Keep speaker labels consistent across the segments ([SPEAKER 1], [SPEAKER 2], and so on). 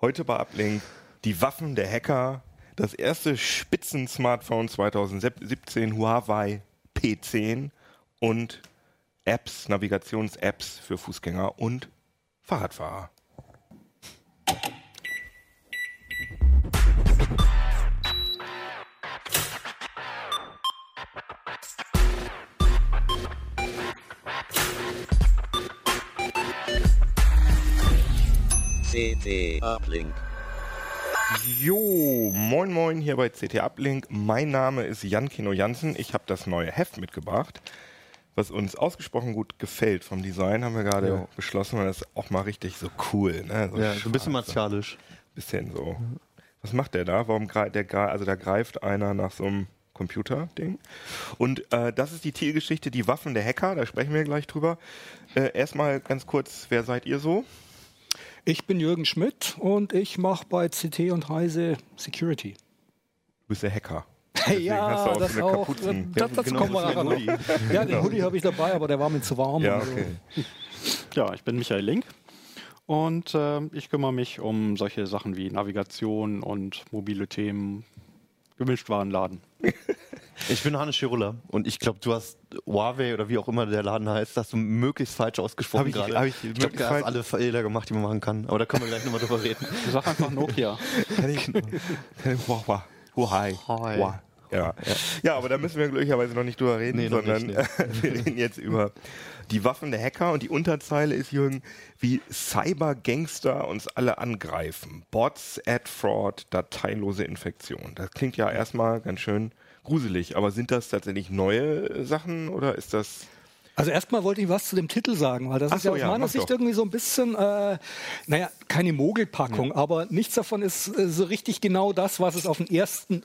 [SPEAKER 1] Heute bei Uplink die Waffen der Hacker, das erste Spitzen-Smartphone 2017 Huawei P10 und Apps, Navigations-Apps für Fußgänger und Fahrradfahrer.
[SPEAKER 2] CT Uplink.
[SPEAKER 1] Jo, moin moin hier bei CT Uplink. Mein Name ist Jan Kino Jansen. Ich habe das neue Heft mitgebracht, was uns ausgesprochen gut gefällt vom Design, haben wir gerade
[SPEAKER 3] Ja.
[SPEAKER 1] beschlossen, weil das ist auch mal richtig so cool. Ne? So
[SPEAKER 3] Ja, so ein bisschen martialisch.
[SPEAKER 1] Bisschen so. Was macht der da? Warum greift der also da greift einer nach so einem Computerding? Und äh, das ist die Titelgeschichte, die Waffen der Hacker, da sprechen wir gleich drüber. Äh, erstmal ganz kurz, wer seid ihr so?
[SPEAKER 4] Ich bin Jürgen Schmidt und ich mache bei CT und Heise Security.
[SPEAKER 1] Du bist der Hacker. Deswegen
[SPEAKER 4] ja,
[SPEAKER 1] hast du auch
[SPEAKER 4] das
[SPEAKER 1] so eine
[SPEAKER 4] auch.
[SPEAKER 1] Kapuzen.
[SPEAKER 4] Das, das
[SPEAKER 3] Genau,
[SPEAKER 4] kommen wir
[SPEAKER 3] das ist
[SPEAKER 4] nachher noch. Ja, den Hoodie habe ich dabei, aber der war mir zu warm.
[SPEAKER 1] Ja,
[SPEAKER 4] Also,
[SPEAKER 1] okay.
[SPEAKER 5] Ja, ich bin Michael Link und äh, ich kümmere mich um solche Sachen wie Navigation und mobile Themen, Gemischtwarenladen.
[SPEAKER 3] Ich bin Hannes Schirulla und ich glaube, du hast Huawei oder wie auch immer der Laden heißt, hast du möglichst falsch ausgesprochen
[SPEAKER 1] Hab ich-
[SPEAKER 3] gerade.
[SPEAKER 1] hab ich
[SPEAKER 3] ich glaube, hat alle Fehler gemacht, die man machen kann. Aber da können wir gleich nochmal drüber reden.
[SPEAKER 5] Sag einfach Nokia.
[SPEAKER 1] Hi.
[SPEAKER 3] Hi.
[SPEAKER 1] Wow. Ja. ja, aber da müssen wir glücklicherweise noch nicht drüber reden,
[SPEAKER 3] Nee,
[SPEAKER 1] sondern
[SPEAKER 3] nicht,
[SPEAKER 1] wir reden jetzt über die Waffen der Hacker und die Unterzeile ist, Jürgen, wie Cybergangster uns alle angreifen. Bots, Ad-Fraud, dateilose Infektion. Das klingt ja erstmal ganz schön gruselig, aber sind das tatsächlich neue Sachen oder ist das...
[SPEAKER 4] Also erstmal wollte ich was zu dem Titel sagen, weil das
[SPEAKER 1] Ach
[SPEAKER 4] ist ja
[SPEAKER 1] so,
[SPEAKER 4] aus
[SPEAKER 1] ja,
[SPEAKER 4] meiner Sicht
[SPEAKER 1] doch.
[SPEAKER 4] irgendwie so ein bisschen, äh, naja, keine Mogelpackung, aber nichts davon ist äh, so richtig genau das, was es auf den ersten,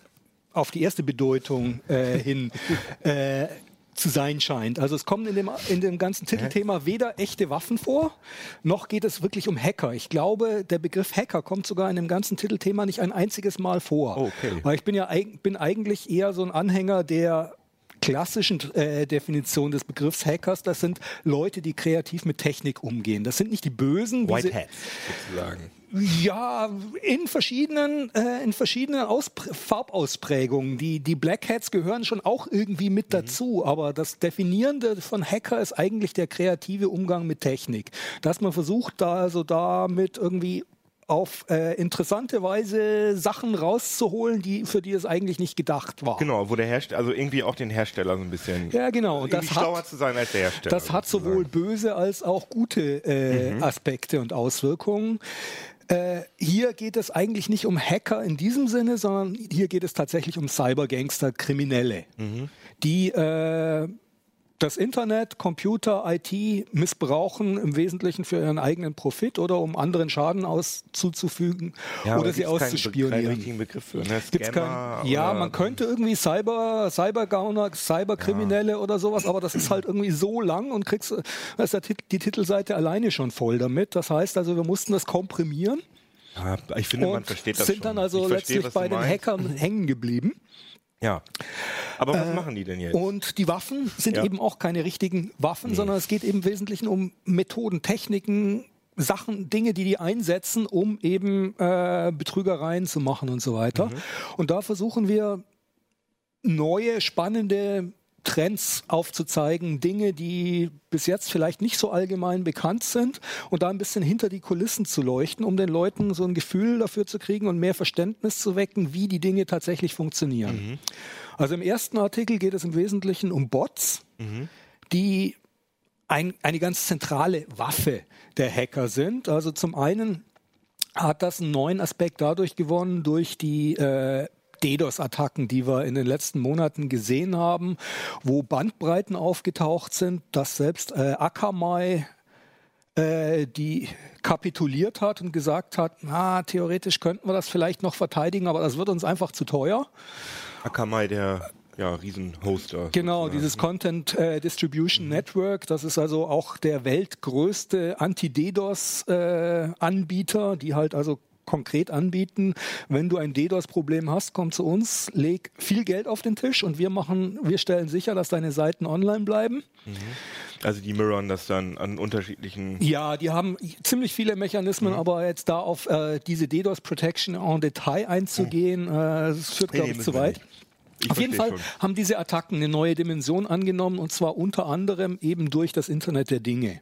[SPEAKER 4] auf die erste Bedeutung äh, hin äh, zu sein scheint. Also es kommen in dem, in dem ganzen Titelthema weder echte Waffen vor, noch geht es wirklich um Hacker. Ich glaube, der Begriff Hacker kommt sogar in dem ganzen Titelthema nicht ein einziges Mal vor.
[SPEAKER 1] Oh, okay.
[SPEAKER 4] Weil ich bin ja bin eigentlich eher so ein Anhänger der klassischen äh, Definition des Begriffs Hackers, das sind Leute, die kreativ mit Technik umgehen. Das sind nicht die Bösen.
[SPEAKER 1] White Hats sozusagen.
[SPEAKER 4] Ja, in verschiedenen, äh, in verschiedenen Auspr Farbausprägungen. Die, die Black Hats gehören schon auch irgendwie mit
[SPEAKER 1] Mhm.
[SPEAKER 4] dazu, aber das Definierende von Hacker ist eigentlich der kreative Umgang mit Technik. Dass man versucht, da also damit irgendwie auf äh, interessante Weise Sachen rauszuholen, die, für die es eigentlich nicht gedacht war.
[SPEAKER 1] Genau, wo der Hersteller, also irgendwie auch den Hersteller so ein bisschen
[SPEAKER 4] Ja, genau. Und das hat-
[SPEAKER 1] zu sein als der Hersteller.
[SPEAKER 4] Das hat sowohl böse als auch gute äh, Aspekte und Auswirkungen. Äh, hier geht es eigentlich nicht um Hacker in diesem Sinne, sondern hier geht es tatsächlich um Cybergangster, Kriminelle, die äh, das Internet, Computer, IT missbrauchen im Wesentlichen für ihren eigenen Profit oder um anderen Schaden auszuzufügen
[SPEAKER 1] Ja,
[SPEAKER 4] oder sie
[SPEAKER 1] keinen keinen
[SPEAKER 4] auszuspionieren.
[SPEAKER 1] richtigen Begriff für, ne?
[SPEAKER 4] Gibt's kein, ja, man könnte irgendwie Cyber, Cybergauner, Cyberkriminelle oder sowas, aber das ist halt irgendwie so lang und kriegst, ist die Titelseite alleine schon voll damit. Das heißt also, wir mussten das komprimieren
[SPEAKER 1] Ja, ich finde, man
[SPEAKER 4] und
[SPEAKER 1] versteht das
[SPEAKER 4] sind
[SPEAKER 1] schon.
[SPEAKER 4] dann also
[SPEAKER 1] verstehe,
[SPEAKER 4] letztlich bei den
[SPEAKER 1] meinst.
[SPEAKER 4] Hackern hängen geblieben.
[SPEAKER 1] Ja. Aber was machen die denn jetzt?
[SPEAKER 4] Und die Waffen sind
[SPEAKER 1] Ja.
[SPEAKER 4] eben auch keine richtigen Waffen, sondern es geht eben im Wesentlichen um Methoden, Techniken, Sachen, Dinge, die die einsetzen, um eben äh, Betrügereien zu machen und so weiter. Und da versuchen wir neue, spannende Trends aufzuzeigen, Dinge, die bis jetzt vielleicht nicht so allgemein bekannt sind und da ein bisschen hinter die Kulissen zu leuchten, um den Leuten so ein Gefühl dafür zu kriegen und mehr Verständnis zu wecken, wie die Dinge tatsächlich funktionieren. Also im ersten Artikel geht es im Wesentlichen um Bots, die ein, eine ganz zentrale Waffe der Hacker sind. Also zum einen hat das einen neuen Aspekt dadurch gewonnen, durch die äh, DDoS-Attacken, die wir in den letzten Monaten gesehen haben, wo Bandbreiten aufgetaucht sind, dass selbst äh, Akamai äh, die kapituliert hat und gesagt hat, na, theoretisch könnten wir das vielleicht noch verteidigen, aber das wird uns einfach zu teuer.
[SPEAKER 1] Akamai, der ja, Riesenhoster.
[SPEAKER 4] Genau,
[SPEAKER 1] sozusagen.
[SPEAKER 4] dieses Content äh, Distribution Network, das ist also auch der weltgrößte Anti-DDoS-Anbieter, die halt also konkret anbieten, wenn du ein DDoS-Problem hast, komm zu uns, leg viel Geld auf den Tisch und wir machen, wir stellen sicher, dass deine Seiten online bleiben.
[SPEAKER 1] Mhm. Also die mirrorn das dann an unterschiedlichen.
[SPEAKER 4] Ja, die haben ziemlich viele Mechanismen, mhm. aber jetzt da auf äh, diese DDoS Protection en Detail einzugehen, mhm. äh, das führt, glaube ich, zu weit. Ich Auf jeden Fall schon. haben diese Attacken eine neue Dimension angenommen und zwar unter anderem eben durch das Internet der Dinge.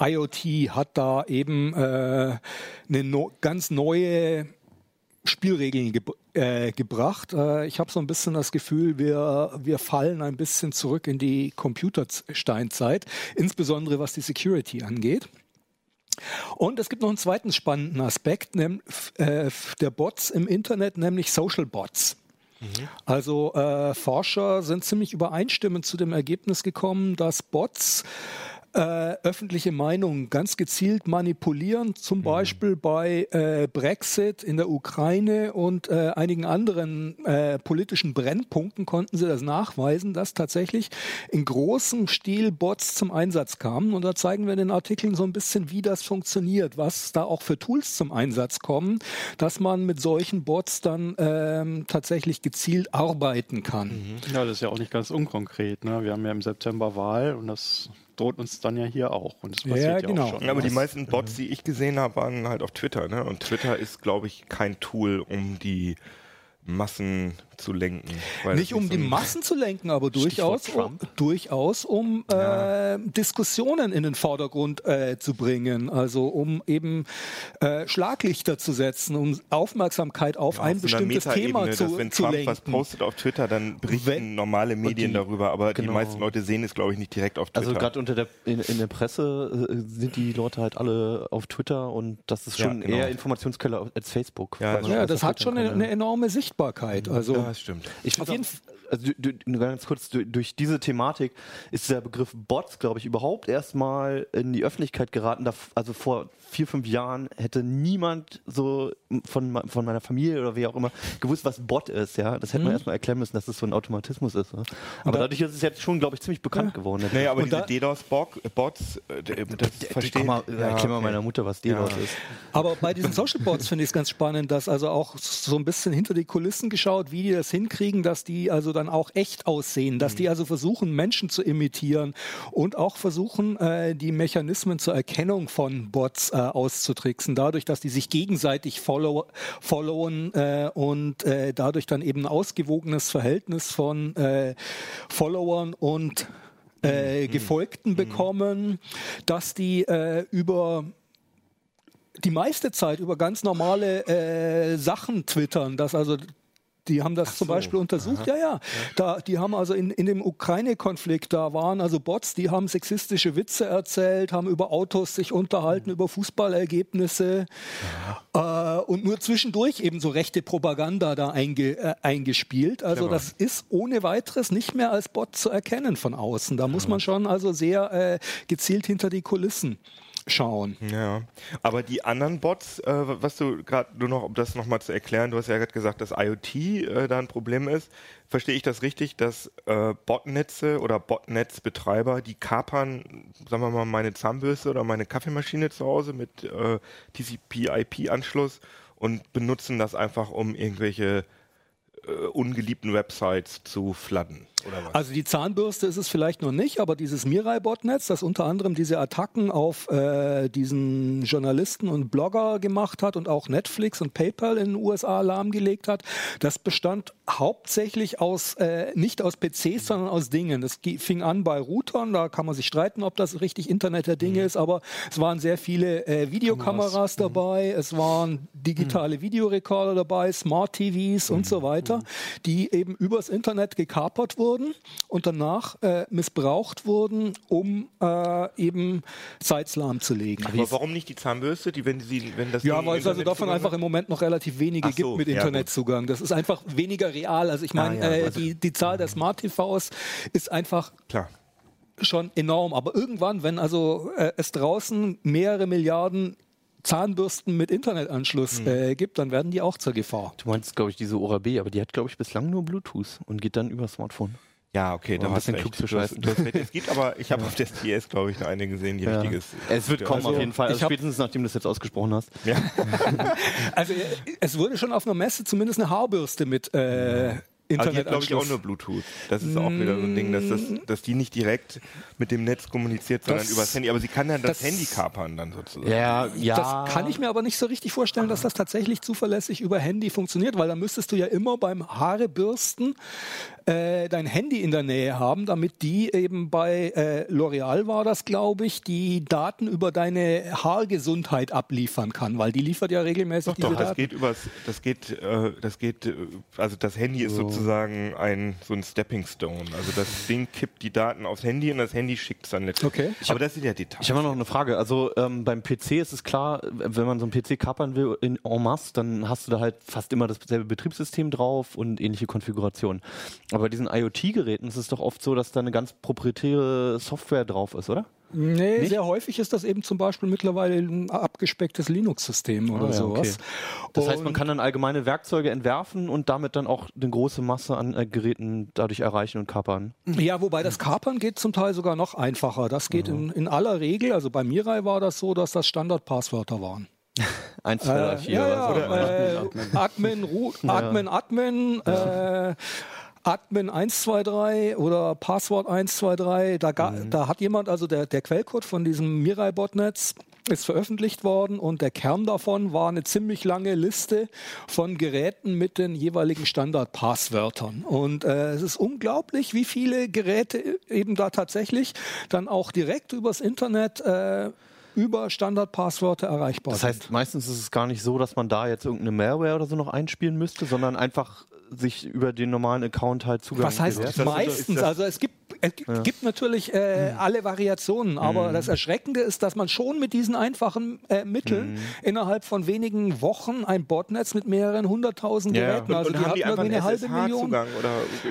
[SPEAKER 4] IoT hat da eben äh, eine no ganz neue Spielregeln ge äh, gebracht. Äh, ich habe so ein bisschen das Gefühl, wir, wir fallen ein bisschen zurück in die Computersteinzeit, insbesondere was die Security angeht. Und es gibt noch einen zweiten spannenden Aspekt äh, der Bots im Internet, nämlich Social Bots. Mhm. Also äh, Forscher sind ziemlich übereinstimmend zu dem Ergebnis gekommen, dass Bots äh, öffentliche Meinung ganz gezielt manipulieren, zum mhm. Beispiel bei äh, Brexit in der Ukraine und äh, einigen anderen äh, politischen Brennpunkten konnten sie das nachweisen, dass tatsächlich in großem Stil Bots zum Einsatz kamen. Und da zeigen wir in den Artikeln so ein bisschen, wie das funktioniert, was da auch für Tools zum Einsatz kommen, dass man mit solchen Bots dann ähm, tatsächlich gezielt arbeiten kann.
[SPEAKER 5] Mhm. Ja, das ist ja auch nicht ganz unkonkret. Ne? Wir haben ja im September Wahl und das droht uns dann ja hier auch. Und das
[SPEAKER 1] passiert ja, ja genau. auch schon. Aber die meisten Bots, die ich gesehen habe, waren halt auf Twitter. Ne? Und Twitter ist, glaube ich, kein Tool, um die Massen zu lenken.
[SPEAKER 4] Nicht um so die Massen zu lenken, aber durchaus, um, durchaus um ja. äh, Diskussionen in den Vordergrund äh, zu bringen. Also um eben äh, Schlaglichter zu setzen, um Aufmerksamkeit auf ja, ein auf bestimmtes Thema zu, dass,
[SPEAKER 1] wenn
[SPEAKER 4] zu
[SPEAKER 1] Trump
[SPEAKER 4] lenken.
[SPEAKER 1] was postet auf Twitter, dann berichten wenn, normale Medien die, darüber, aber genau. die meisten Leute sehen es, glaube ich, nicht direkt auf
[SPEAKER 3] also Twitter. Also gerade unter der in, in, der Presse äh, sind die Leute halt alle auf Twitter und das ist schon ja, genau. eher Informationsquelle als Facebook.
[SPEAKER 4] Ja, ja das hat schon eine, eine, enorme Sichtbarkeit. Also
[SPEAKER 1] ja, das stimmt.
[SPEAKER 3] Ich auf jeden Fall also du, du, ganz kurz, du, durch diese Thematik ist der Begriff Bots, glaube ich, überhaupt erstmal in die Öffentlichkeit geraten. Also vor vier, fünf Jahren hätte niemand so von, von meiner Familie oder wie auch immer gewusst, was Bot ist. Ja, Das hätte mhm. man erstmal erklären müssen, dass das so ein Automatismus ist. Ne? Aber da, dadurch ist es jetzt schon, glaube ich, ziemlich bekannt ja. geworden.
[SPEAKER 1] Naja, aber Und diese DDoS-Bots, äh, das verstehe
[SPEAKER 3] mal, ja, Erklär mal okay. meiner Mutter, was DDoS ja. ist.
[SPEAKER 4] Aber bei diesen Social Bots finde ich es ganz spannend, dass also auch so ein bisschen hinter die Kulissen geschaut, wie die das hinkriegen, dass die also dann auch echt aussehen, dass mhm. die also versuchen, Menschen zu imitieren und auch versuchen, äh, die Mechanismen zur Erkennung von Bots äh, auszutricksen, dadurch, dass die sich gegenseitig follow followen äh, und äh, dadurch dann eben ein ausgewogenes Verhältnis von äh, Followern und äh, mhm. Gefolgten mhm. bekommen, dass die über die meiste Zeit über ganz normale äh, Sachen twittern, dass also die haben das so. zum Beispiel untersucht. Ja, ja. Da, die haben also in, in dem Ukraine-Konflikt, da waren also Bots, die haben sexistische Witze erzählt, haben über Autos sich unterhalten, mhm. über Fußballergebnisse äh, und nur zwischendurch eben so rechte Propaganda da einge, äh, eingespielt. Also Clever. das ist ohne weiteres nicht mehr als Bot zu erkennen von außen. Da muss man schon also sehr äh, gezielt hinter die Kulissen schauen.
[SPEAKER 1] Ja, aber die anderen Bots, äh, was du gerade nur noch, um das nochmal zu erklären, du hast ja gerade gesagt, dass IoT äh, da ein Problem ist. Verstehe ich das richtig, dass äh, Botnetze oder Botnetzbetreiber, die kapern, sagen wir mal, meine Zahnbürste oder meine Kaffeemaschine zu Hause mit äh, TCP-IP-Anschluss und benutzen das einfach, um irgendwelche äh, ungeliebten Websites zu fladden?
[SPEAKER 4] Also die Zahnbürste ist es vielleicht noch nicht, aber dieses Mirai-Botnetz, das unter anderem diese Attacken auf äh, diesen Journalisten und Blogger gemacht hat und auch Netflix und PayPal in den USA lahmgelegt hat, das bestand hauptsächlich aus, äh, nicht aus PCs, sondern aus Dingen. Das fing an bei Routern, da kann man sich streiten, ob das richtig Internet der Dinge mhm. ist, aber es waren sehr viele äh, Videokameras mhm. dabei, es waren digitale mhm. Videorekorder dabei, Smart TVs und mhm. so weiter, mhm. die eben übers Internet gekapert wurden wurden und danach äh, missbraucht wurden, um äh, eben Sites lahmzulegen.
[SPEAKER 1] Aber warum nicht die Zahnbürste, die, wenn sie, wenn das
[SPEAKER 4] Ja, weil es also davon einfach im Moment noch relativ wenige so, gibt mit ja, Internetzugang. Das ist einfach weniger real. Also ich meine, ah, ja, äh, die, die Zahl der Smart TVs ist einfach Klar schon enorm. Aber irgendwann, wenn also äh, es draußen mehrere Milliarden Zahnbürsten mit Internetanschluss hm. äh, gibt, dann werden die auch zur Gefahr.
[SPEAKER 3] Du meinst, glaube ich, diese Oral-B, aber die hat, glaube ich, bislang nur Bluetooth und geht dann über Smartphone.
[SPEAKER 1] Ja, okay, da
[SPEAKER 3] ein
[SPEAKER 1] hast
[SPEAKER 3] bisschen
[SPEAKER 1] du
[SPEAKER 3] klug zu scheißen.
[SPEAKER 1] Es gibt aber, ich habe auf der CS, glaube ich, noch eine gesehen, die richtiges.
[SPEAKER 3] Es wird kommen
[SPEAKER 4] Also,
[SPEAKER 3] auf jeden Fall. Also spätestens nachdem du das jetzt ausgesprochen hast.
[SPEAKER 1] Ja.
[SPEAKER 4] Also äh, es wurde schon auf einer Messe zumindest eine Haarbürste mit äh,
[SPEAKER 1] Also die hat, glaube ich, auch nur Bluetooth. Das ist auch wieder so ein Ding, dass, das, dass die nicht direkt mit dem Netz kommuniziert, sondern
[SPEAKER 4] Das-
[SPEAKER 1] übers Handy. Aber sie kann dann das,
[SPEAKER 4] das-
[SPEAKER 1] Handy kapern dann sozusagen.
[SPEAKER 3] Ja, ja.
[SPEAKER 4] Das kann ich mir aber nicht so richtig vorstellen, dass das tatsächlich zuverlässig über Handy funktioniert, weil dann müsstest du ja immer beim Haarebürsten äh, dein Handy in der Nähe haben, damit die eben bei äh, L'Oreal war das, glaube ich, die Daten über deine Haargesundheit abliefern kann, weil die liefert ja regelmäßig
[SPEAKER 1] Doch,
[SPEAKER 4] diese
[SPEAKER 1] doch, das
[SPEAKER 4] Daten.
[SPEAKER 1] geht übers, das geht, äh, das geht, äh, also das Handy ist sozusagen ein, so ein Stepping Stone. Also das Ding kippt die Daten aufs Handy und das Handy schickt es dann letztlich.
[SPEAKER 4] Okay.
[SPEAKER 1] Aber das sind ja Details.
[SPEAKER 3] Ich habe noch eine Frage. Also ähm, beim PC ist es klar, wenn man so einen PC kapern will in en masse, dann hast du da halt fast immer dasselbe Betriebssystem drauf und ähnliche Konfigurationen. Aber bei diesen IoT-Geräten ist es doch oft so, dass da eine ganz proprietäre Software drauf ist, oder?
[SPEAKER 4] Nee,
[SPEAKER 3] Nicht?
[SPEAKER 4] sehr häufig ist das eben zum Beispiel mittlerweile ein abgespecktes Linux-System oder
[SPEAKER 3] Ah, ja,
[SPEAKER 4] sowas.
[SPEAKER 3] Das heißt, man
[SPEAKER 4] Und-
[SPEAKER 3] kann dann allgemeine Werkzeuge entwerfen und damit dann auch eine große Masse an äh, Geräten dadurch erreichen und kapern.
[SPEAKER 4] Ja, wobei das Kapern geht zum Teil sogar noch einfacher. Das geht in, in aller Regel, also bei Mirai war das so, dass das Standardpasswörter waren.
[SPEAKER 3] Eins, zwei, drei,
[SPEAKER 4] Äh,
[SPEAKER 3] vier
[SPEAKER 4] ja,
[SPEAKER 3] oder so.
[SPEAKER 4] ja, äh, Admin, Ru- Admin, Admin, äh, Admin 123 oder Passwort 123. Da, ga,
[SPEAKER 3] Mhm.
[SPEAKER 4] da hat jemand, also der, der Quellcode von diesem Mirai-Botnetz ist veröffentlicht worden und der Kern davon war eine ziemlich lange Liste von Geräten mit den jeweiligen Standardpasswörtern. Und äh, es ist unglaublich, wie viele Geräte eben da tatsächlich dann auch direkt übers Internet äh, über Standardpasswörter erreichbar
[SPEAKER 3] Das
[SPEAKER 4] sind.
[SPEAKER 3] heißt, meistens ist es gar nicht so, dass man da jetzt irgendeine Malware oder so noch einspielen müsste, sondern einfach sich über den normalen Account halt Zugang
[SPEAKER 4] Was heißt
[SPEAKER 3] gewährt.
[SPEAKER 4] meistens?
[SPEAKER 1] das-
[SPEAKER 4] also es gibt, es gibt gibt natürlich äh, alle Variationen, aber das Erschreckende ist, dass man schon mit diesen einfachen äh, Mitteln innerhalb von wenigen Wochen ein Botnetz mit mehreren hunderttausend
[SPEAKER 3] Ja, ja.
[SPEAKER 4] Geräten,
[SPEAKER 1] und,
[SPEAKER 4] also
[SPEAKER 1] und
[SPEAKER 4] die
[SPEAKER 1] haben die einfach
[SPEAKER 4] irgendwie eine halbe Million.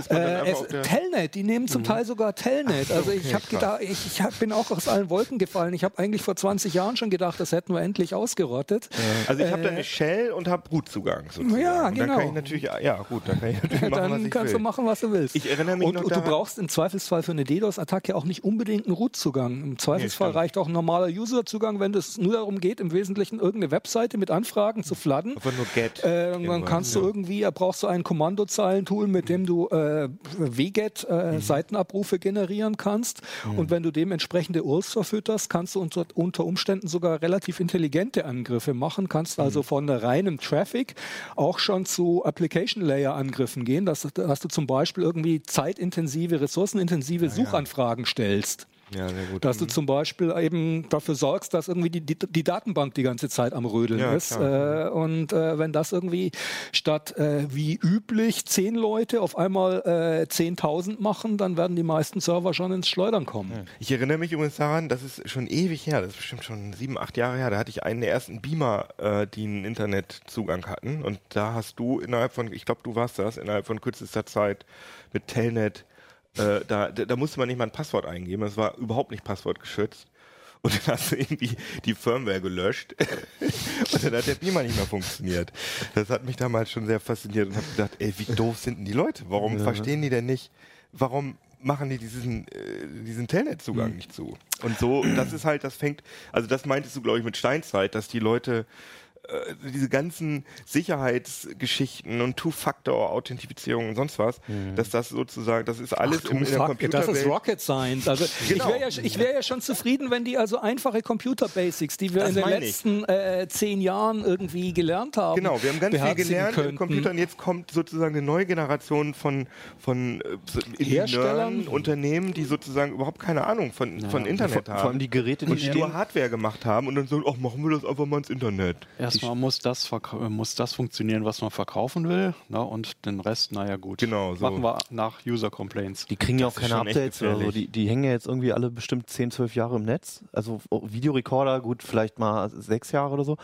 [SPEAKER 4] Äh, es. Telnet, die nehmen zum Teil sogar Telnet. Also ich
[SPEAKER 1] Okay,
[SPEAKER 4] habe
[SPEAKER 1] krass.
[SPEAKER 4] gedacht, ich, ich hab, bin auch aus allen Wolken gefallen. Ich habe eigentlich vor 20 Jahren schon gedacht, das hätten wir endlich ausgerottet.
[SPEAKER 1] Also ich habe da eine Shell und habe Root-Zugang sozusagen.
[SPEAKER 4] Äh, Ja,
[SPEAKER 1] Und dann kann
[SPEAKER 4] genau.
[SPEAKER 1] ich natürlich, ja gut, dann kann ich natürlich machen, was
[SPEAKER 4] Dann
[SPEAKER 1] ich
[SPEAKER 4] kannst
[SPEAKER 1] will.
[SPEAKER 4] du machen, was du willst.
[SPEAKER 1] Ich erinnere mich
[SPEAKER 4] und,
[SPEAKER 1] noch
[SPEAKER 4] und du brauchst im Zweifelsfall für eine DDoS-Attacke auch nicht unbedingt einen Root-Zugang. Im Zweifelsfall
[SPEAKER 1] stimmt.
[SPEAKER 4] reicht auch ein normaler User-Zugang, wenn es nur darum geht, im Wesentlichen irgendeine Webseite mit Anfragen zu fladden.
[SPEAKER 1] Einfach nur get.
[SPEAKER 4] Äh, dann kannst du
[SPEAKER 1] ja.
[SPEAKER 4] irgendwie, äh, brauchst du ein Kommandozeilentool, mit dem du äh, wget äh,
[SPEAKER 1] Mhm.
[SPEAKER 4] Seitenabrufe generieren kannst. Und wenn du dem entsprechende URLs verfütterst, kannst du unter, unter Umständen sogar relativ intelligente Angriffe machen. Kannst
[SPEAKER 1] Mhm.
[SPEAKER 4] also von reinem Traffic auch schon zu Application Layer Angriffen gehen, dass, dass du zum Beispiel irgendwie zeitintensive, ressourcenintensive Suchanfragen stellst.
[SPEAKER 1] Ja, sehr gut.
[SPEAKER 4] Dass du zum Beispiel eben dafür sorgst, dass irgendwie die, die, die Datenbank die ganze Zeit am Rödeln
[SPEAKER 1] Ja,
[SPEAKER 4] ist.
[SPEAKER 1] klar.
[SPEAKER 4] Äh, und äh, wenn das irgendwie statt äh, wie üblich zehn Leute auf einmal äh, 10.000 machen, dann werden die meisten Server schon ins Schleudern kommen.
[SPEAKER 1] Ich erinnere mich übrigens daran, das ist schon ewig her, das ist bestimmt schon sieben, acht Jahre her, da hatte ich einen der ersten Beamer, äh, die einen Internetzugang hatten und da hast du innerhalb von, ich glaube du warst das, innerhalb von kürzester Zeit mit Telnet, äh, da, da, musste man nicht mal ein Passwort eingeben, es war überhaupt nicht passwortgeschützt. Und dann hast du irgendwie die Firmware gelöscht und dann hat der Beamer nicht mehr funktioniert. Das hat mich damals schon sehr fasziniert und habe gedacht, ey, wie doof sind denn die Leute? Warum verstehen die denn nicht? Warum machen die diesen, äh, diesen Telnet-Zugang nicht zu? Und so, das ist halt, das fängt, also das meintest du, glaube ich, mit Steinzeit, dass die Leute äh, diese ganzen Sicherheitsgeschichten und Two-Factor-Authentifizierung und sonst was, dass das sozusagen, das ist alles im, in der
[SPEAKER 4] Fuck,
[SPEAKER 1] Computerwelt.
[SPEAKER 4] das ist Rocket Science. Also
[SPEAKER 1] Genau.
[SPEAKER 4] ich wäre ja, ich wär ja schon zufrieden, wenn die also einfache Computer-Basics, die wir
[SPEAKER 1] Das
[SPEAKER 4] in den letzten äh, zehn Jahren irgendwie gelernt haben,
[SPEAKER 1] Genau, wir haben ganz viel gelernt im
[SPEAKER 4] könnten.
[SPEAKER 1] Computer und jetzt kommt sozusagen eine neue Generation von, von äh,
[SPEAKER 4] Herstellern.
[SPEAKER 1] Unternehmen, die sozusagen überhaupt keine Ahnung von, von Internet
[SPEAKER 3] vor,
[SPEAKER 1] haben.
[SPEAKER 3] vor allem die Geräte, die
[SPEAKER 1] und die nur Hardware gemacht haben und dann so, ach, machen wir das einfach mal ins Internet.
[SPEAKER 5] Erstmal muss das, äh, muss das funktionieren, was man verkaufen will. Ne? Und den Rest, naja gut.
[SPEAKER 1] Genau, so.
[SPEAKER 5] Machen wir nach User Complaints.
[SPEAKER 3] Die kriegen ja auch keine Updates oder so. Die, die hängen ja jetzt irgendwie alle bestimmt 10, 12 Jahre im Netz. Also oh, Videorekorder, gut, vielleicht mal sechs Jahre oder so.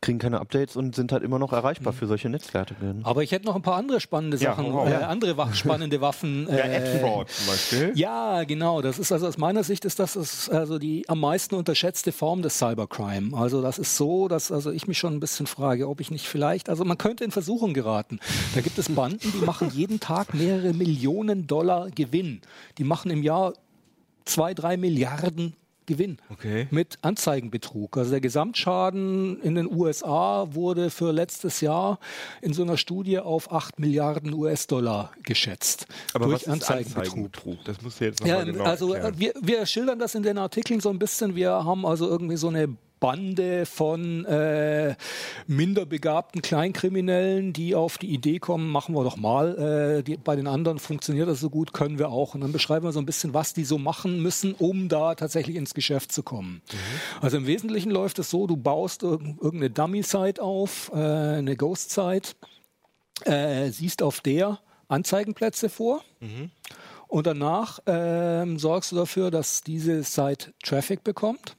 [SPEAKER 3] Kriegen keine Updates und sind halt immer noch erreichbar für solche Netzwerke.
[SPEAKER 4] Aber ich hätte noch ein paar andere spannende
[SPEAKER 1] Ja,
[SPEAKER 4] Sachen,
[SPEAKER 1] raus.
[SPEAKER 4] äh, andere wa- spannende Waffen.
[SPEAKER 1] Ja,
[SPEAKER 4] äh,
[SPEAKER 1] Edford zum Beispiel.
[SPEAKER 4] Ja, genau. Das ist also aus meiner Sicht ist das ist also die am meisten unterschätzte Form des Cybercrime. Also das ist so, dass also ich mich schon ein bisschen frage, ob ich nicht vielleicht, also man könnte in Versuchung geraten. Da gibt es Banden, die machen jeden Tag mehrere Millionen Dollar Gewinn. Die machen im Jahr zwei, drei Milliarden Gewinn
[SPEAKER 1] Okay.
[SPEAKER 4] mit Anzeigenbetrug. Also der Gesamtschaden in den USA wurde für letztes Jahr in so einer Studie auf 8 Milliarden US-Dollar geschätzt.
[SPEAKER 1] Aber
[SPEAKER 4] durch
[SPEAKER 1] was ist
[SPEAKER 4] Anzeigenbetrug.
[SPEAKER 1] Anzeigenbetrug? Das musst du jetzt
[SPEAKER 4] Ja,
[SPEAKER 1] nochmal genau
[SPEAKER 4] also
[SPEAKER 1] erklären.
[SPEAKER 4] äh, wir, wir schildern das in den Artikeln so ein bisschen. Wir haben also irgendwie so eine Bande von äh, minder begabten Kleinkriminellen, die auf die Idee kommen, machen wir doch mal. Äh, die, bei den anderen funktioniert das so gut, können wir auch. Und dann beschreiben wir so ein bisschen, was die so machen müssen, um da tatsächlich ins Geschäft zu kommen. Also im Wesentlichen läuft es so, du baust irg irgendeine Dummy-Site auf, äh, eine Ghost-Site, äh, siehst auf der Anzeigenplätze vor. Und danach ähm, sorgst du dafür, dass diese Site Traffic bekommt,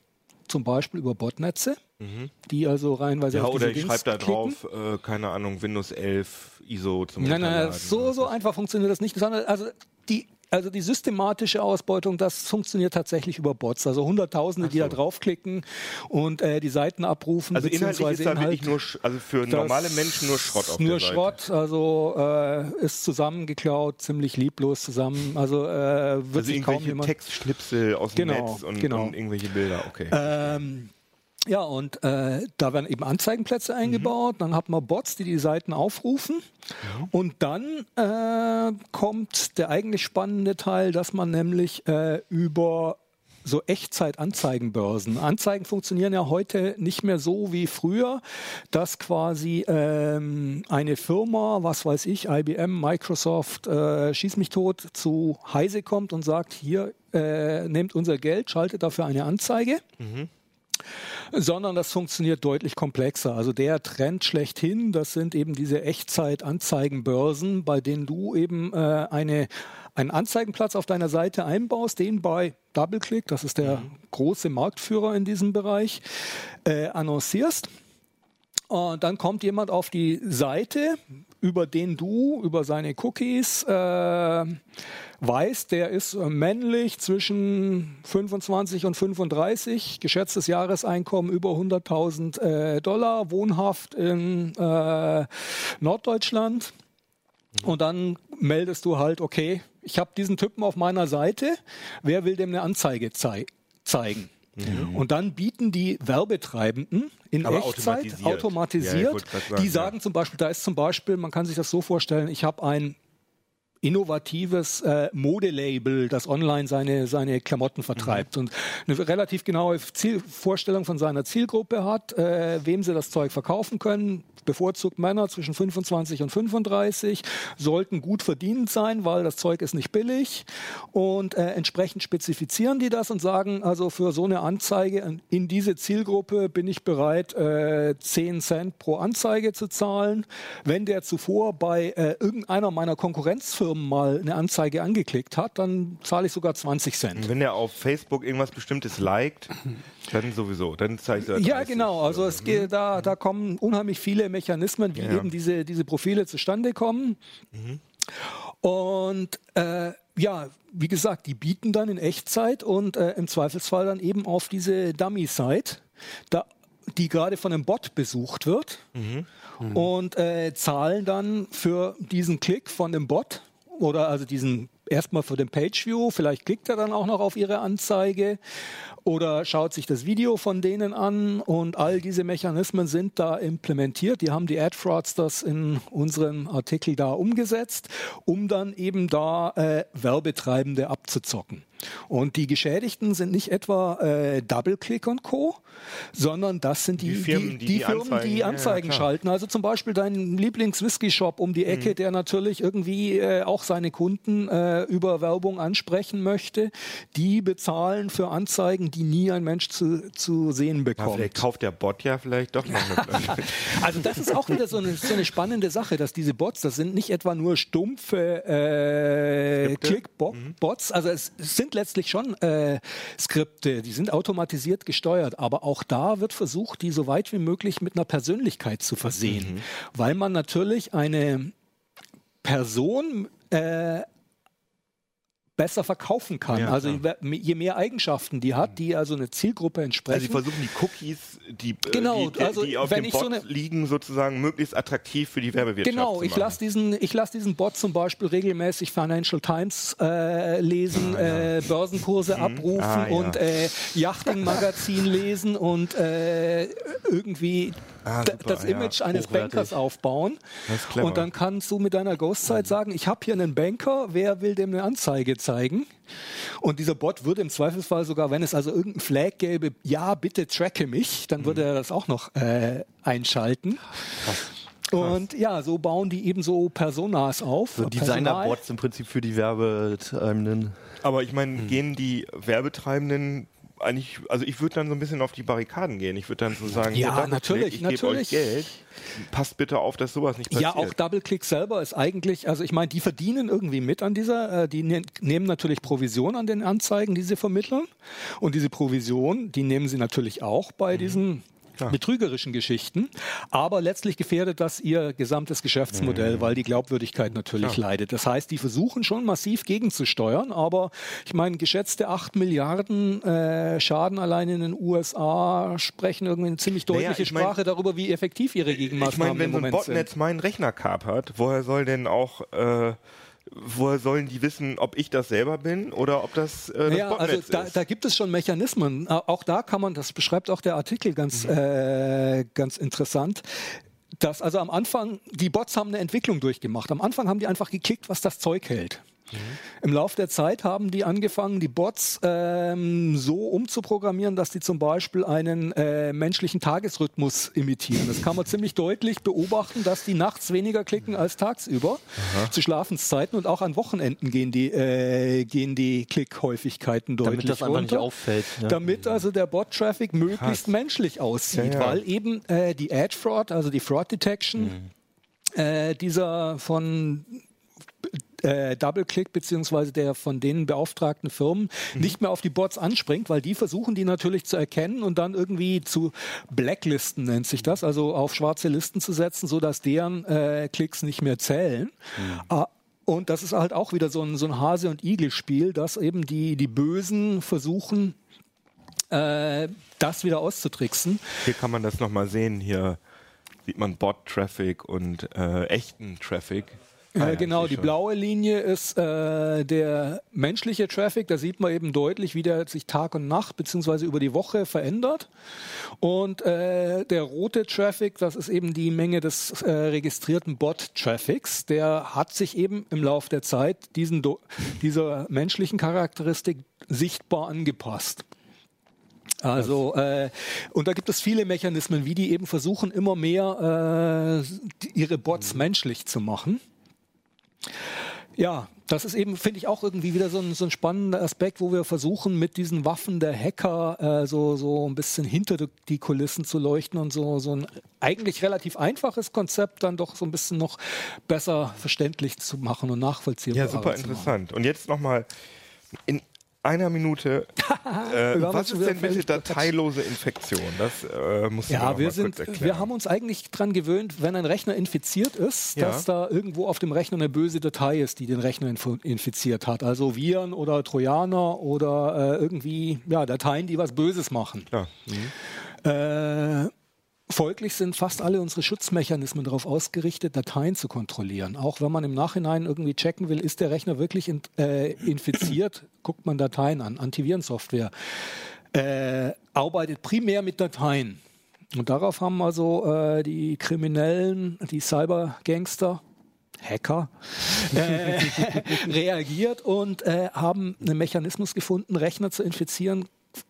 [SPEAKER 4] zum Beispiel über Botnetze, die also reihenweise
[SPEAKER 1] ja,
[SPEAKER 4] auf diese
[SPEAKER 1] oder ich schreibe da drauf, äh, keine Ahnung, Windows 11 ISO zum
[SPEAKER 4] Nein, nein,
[SPEAKER 1] Runterladen.
[SPEAKER 4] so, so einfach funktioniert das nicht, sondern also die, also die systematische Ausbeutung, das funktioniert tatsächlich über Bots. Also Hunderttausende, die da draufklicken und äh, die Seiten abrufen,
[SPEAKER 1] Also inhaltlich ist da
[SPEAKER 4] Inhalt.
[SPEAKER 1] wirklich nur, also für normale Menschen nur Schrott auf
[SPEAKER 4] nur. Schrott, also äh, ist zusammengeklaut, ziemlich lieblos zusammen. Also äh, wird
[SPEAKER 1] Also
[SPEAKER 4] sich kaum
[SPEAKER 1] irgendwelche
[SPEAKER 4] jemand.
[SPEAKER 1] Textschnipsel aus dem
[SPEAKER 4] Genau,
[SPEAKER 1] Netz und,
[SPEAKER 4] genau.
[SPEAKER 1] und irgendwelche Bilder, okay.
[SPEAKER 4] Ähm, ja, und äh, da werden eben Anzeigenplätze eingebaut, dann hat man Bots, die die Seiten aufrufen. Und dann äh, kommt der eigentlich spannende Teil, dass man nämlich äh, über so Echtzeit-Anzeigenbörsen. Anzeigen funktionieren ja heute nicht mehr so wie früher, dass quasi ähm, eine Firma, was weiß ich, IBM, Microsoft, äh, schieß mich tot, zu Heise kommt und sagt, hier, äh, nehmt unser Geld, schaltet dafür eine Anzeige sondern das funktioniert deutlich komplexer. Also der Trend schlechthin, das sind eben diese Echtzeit-Anzeigenbörsen, bei denen du eben äh, eine, einen Anzeigenplatz auf deiner Seite einbaust, den bei DoubleClick, das ist der große Marktführer in diesem Bereich, äh, annoncierst. Und dann kommt jemand auf die Seite, über den du, über seine Cookies, äh, weißt, der ist äh, männlich zwischen 25 und 35, geschätztes Jahreseinkommen über 100.000 äh, Dollar, wohnhaft in äh, Norddeutschland. Und dann meldest du halt, okay, ich habe diesen Typen auf meiner Seite, wer will dem eine Anzeige zei zeigen? Und dann bieten die Werbetreibenden in
[SPEAKER 1] Aber
[SPEAKER 4] Echtzeit
[SPEAKER 1] automatisiert. Ja,
[SPEAKER 4] automatisiert,
[SPEAKER 1] grad sagen,
[SPEAKER 4] die
[SPEAKER 1] ja.
[SPEAKER 4] sagen zum Beispiel, da ist zum Beispiel, man kann sich das so vorstellen, ich habe ein innovatives äh, Modelabel, das online seine, seine Klamotten vertreibt und eine relativ genaue Ziel Vorstellung von seiner Zielgruppe hat, äh, wem sie das Zeug verkaufen können. Bevorzugt Männer zwischen 25 und 35 sollten gut verdient sein, weil das Zeug ist nicht billig und äh, entsprechend spezifizieren die das und sagen, also für so eine Anzeige in- in diese Zielgruppe bin ich bereit, äh, 10 Cent pro Anzeige zu zahlen. Wenn der zuvor bei äh, irgendeiner meiner Konkurrenzfirmen mal eine Anzeige angeklickt hat, dann zahle ich sogar 20 Cent.
[SPEAKER 1] Wenn er auf Facebook irgendwas Bestimmtes liked, dann sowieso, dann zeigt er
[SPEAKER 4] Ja,
[SPEAKER 1] 30.
[SPEAKER 4] genau. Also es geht, da, da kommen unheimlich viele Mechanismen, wie
[SPEAKER 1] Ja.
[SPEAKER 4] eben diese, diese Profile zustande kommen. Und äh, ja, wie gesagt, die bieten dann in Echtzeit und äh, im Zweifelsfall dann eben auf diese Dummy-Site, da, die gerade von einem Bot besucht wird und äh, zahlen dann für diesen Klick von dem Bot oder also diesen erstmal für den Pageview, vielleicht klickt er dann auch noch auf ihre Anzeige oder schaut sich das Video von denen an und all diese Mechanismen sind da implementiert. Die haben die Ad-Fraudsters in unserem Artikel da umgesetzt, um dann eben da äh, Werbetreibende abzuzocken. Und die Geschädigten sind nicht etwa äh, DoubleClick und Co., sondern das sind die,
[SPEAKER 1] Die Firmen, die die
[SPEAKER 4] Firmen,
[SPEAKER 1] Anzeigen-
[SPEAKER 4] die
[SPEAKER 1] ja, ja,
[SPEAKER 4] Anzeigen
[SPEAKER 1] klar.
[SPEAKER 4] schalten. Also zum Beispiel dein Lieblings-Whisky-Shop um die
[SPEAKER 1] Mhm.
[SPEAKER 4] Ecke, der natürlich irgendwie äh, auch seine Kunden äh, über Werbung ansprechen möchte. Die bezahlen für Anzeigen, die nie ein Mensch zu, zu sehen
[SPEAKER 1] Ja,
[SPEAKER 4] bekommt.
[SPEAKER 1] vielleicht kauft der Bot ja vielleicht doch noch eine
[SPEAKER 4] Also das ist auch wieder so eine, so eine spannende Sache, dass diese Bots, das sind nicht etwa nur stumpfe äh? Click-Bots, also es, sind letztlich schon äh, Skripte, die sind automatisiert gesteuert, aber auch da wird versucht, die so weit wie möglich mit einer Persönlichkeit zu versehen, mhm. weil man natürlich eine Person äh, besser verkaufen kann. Ja, also je mehr Eigenschaften die hat, die also eine Zielgruppe entsprechen. Also
[SPEAKER 1] sie versuchen die Cookies, die, äh, genau, die, also die auf dem Bot so eine, liegen, sozusagen möglichst attraktiv für die Werbewirtschaft
[SPEAKER 4] Genau, ich lasse diesen, lass diesen Bot zum Beispiel regelmäßig Financial Times äh, lesen, ah, ja. äh, Börsenkurse mhm. abrufen ah, ja. und äh, Yachting-Magazin lesen und äh, irgendwie ah, super, das Image eines Hochwertig. Bankers aufbauen. Und dann kannst du mit deiner Ghostzeit sagen, ich habe hier einen Banker, wer will dem eine Anzeige zeigen? Zeigen. Und dieser Bot würde im Zweifelsfall sogar, wenn es also irgendein Flag gäbe, ja, bitte tracke mich, dann würde er das auch noch äh, einschalten. Krass. Und ja, so bauen die eben so Personas auf. So
[SPEAKER 3] Designer-Bots im Prinzip für die Werbetreibenden.
[SPEAKER 1] Aber ich meine, hm. gehen die Werbetreibenden eigentlich, also ich würde dann so ein bisschen auf die Barrikaden gehen. Ich würde dann so sagen,
[SPEAKER 4] ja, natürlich, ich gebe euch
[SPEAKER 1] Geld. Passt bitte auf, dass sowas nicht passiert.
[SPEAKER 4] Ja, auch DoubleClick selber ist eigentlich, also ich meine, die verdienen irgendwie mit an dieser, äh, die ne nehmen natürlich Provision an den Anzeigen, die sie vermitteln. Und diese Provision, die nehmen sie natürlich auch bei mhm. diesen Klar. betrügerischen Geschichten. Aber letztlich gefährdet das ihr gesamtes Geschäftsmodell, mhm. weil die Glaubwürdigkeit natürlich Klar. leidet. Das heißt, die versuchen schon massiv gegenzusteuern, aber ich meine, geschätzte 8 Milliarden äh, Schaden allein in den USA sprechen irgendwie eine ziemlich deutliche naja, Sprache mein, darüber, wie effektiv ihre Gegenmaßnahmen
[SPEAKER 1] ich mein, wenn so ein Botnetz meinen Rechner kapert, woher soll denn auch äh, woher sollen die wissen, ob ich das selber bin oder ob das, äh, das
[SPEAKER 4] ja, also da, ist? Da gibt es schon Mechanismen. Auch da kann man, das beschreibt auch der Artikel ganz, mhm. äh, ganz interessant dass also am Anfang, die Bots haben eine Entwicklung durchgemacht. Am Anfang haben die einfach geklickt, was das Zeug hält. Mhm. Im Laufe der Zeit haben die angefangen, die Bots ähm, so umzuprogrammieren, dass die zum Beispiel einen äh, menschlichen Tagesrhythmus imitieren. Das kann man ziemlich deutlich beobachten, dass die nachts weniger klicken als tagsüber Aha. zu Schlafenszeiten und auch an Wochenenden gehen die, äh, gehen die Klickhäufigkeiten deutlich
[SPEAKER 3] Damit das
[SPEAKER 4] runter.
[SPEAKER 3] einfach nicht auffällt.
[SPEAKER 4] Ja. Damit also der Bot-Traffic möglichst Krass. menschlich aussieht, ja, ja. weil eben äh, die Ad-Fraud, also die Fraud Detection, mhm. äh, dieser von äh, DoubleClick beziehungsweise der von denen beauftragten Firmen mhm. nicht mehr auf die Bots anspringt, weil die versuchen die natürlich zu erkennen und dann irgendwie zu Blacklisten nennt sich das, also auf schwarze Listen zu setzen, sodass deren äh, Klicks nicht mehr zählen. Mhm. Äh, und das ist halt auch wieder so ein, so ein Hase- und Igel-Spiel, dass eben die, die Bösen versuchen, äh, das wieder auszutricksen.
[SPEAKER 1] Hier kann man das nochmal sehen. Hier sieht man Bot-Traffic und äh, echten Traffic.
[SPEAKER 4] Ah, ja, genau, die schon. blaue Linie ist äh, der menschliche Traffic. Da sieht man eben deutlich, wie der sich Tag und Nacht beziehungsweise über die Woche verändert. Und äh, der rote Traffic, das ist eben die Menge des äh, registrierten Bot-Traffics. Der hat sich eben im Laufe der Zeit diesen, dieser menschlichen Charakteristik sichtbar angepasst. Also äh, und da gibt es viele Mechanismen, wie die eben versuchen, immer mehr äh, ihre Bots mhm. menschlich zu machen. Ja, das ist eben, finde ich, auch irgendwie wieder so ein, so ein, spannender Aspekt, wo wir versuchen, mit diesen Waffen der Hacker äh, so, so ein bisschen hinter die Kulissen zu leuchten und so, so ein eigentlich relativ einfaches Konzept dann doch so ein bisschen noch besser verständlich zu machen und nachvollziehbar.
[SPEAKER 1] Ja, super interessant. Und jetzt nochmal in einer Minute. Äh, was ist denn bitte dateilose Infektion? Das äh, muss
[SPEAKER 4] ja, wir sind, Wir haben uns eigentlich daran gewöhnt, wenn ein Rechner infiziert ist, ja. dass da irgendwo auf dem Rechner eine böse Datei ist, die den Rechner infiziert hat. Also Viren oder Trojaner oder äh, irgendwie ja, Dateien, die was Böses machen. Ja. Mhm. Äh, Folglich sind fast alle unsere Schutzmechanismen darauf ausgerichtet, Dateien zu kontrollieren. Auch wenn man im Nachhinein irgendwie checken will, ist der Rechner wirklich in, äh, infiziert, guckt man Dateien an. Antivirensoftware äh, arbeitet primär mit Dateien. Und darauf haben also äh, die Kriminellen, die Cybergangster, Hacker, äh, reagiert und äh, haben einen Mechanismus gefunden, Rechner zu infizieren,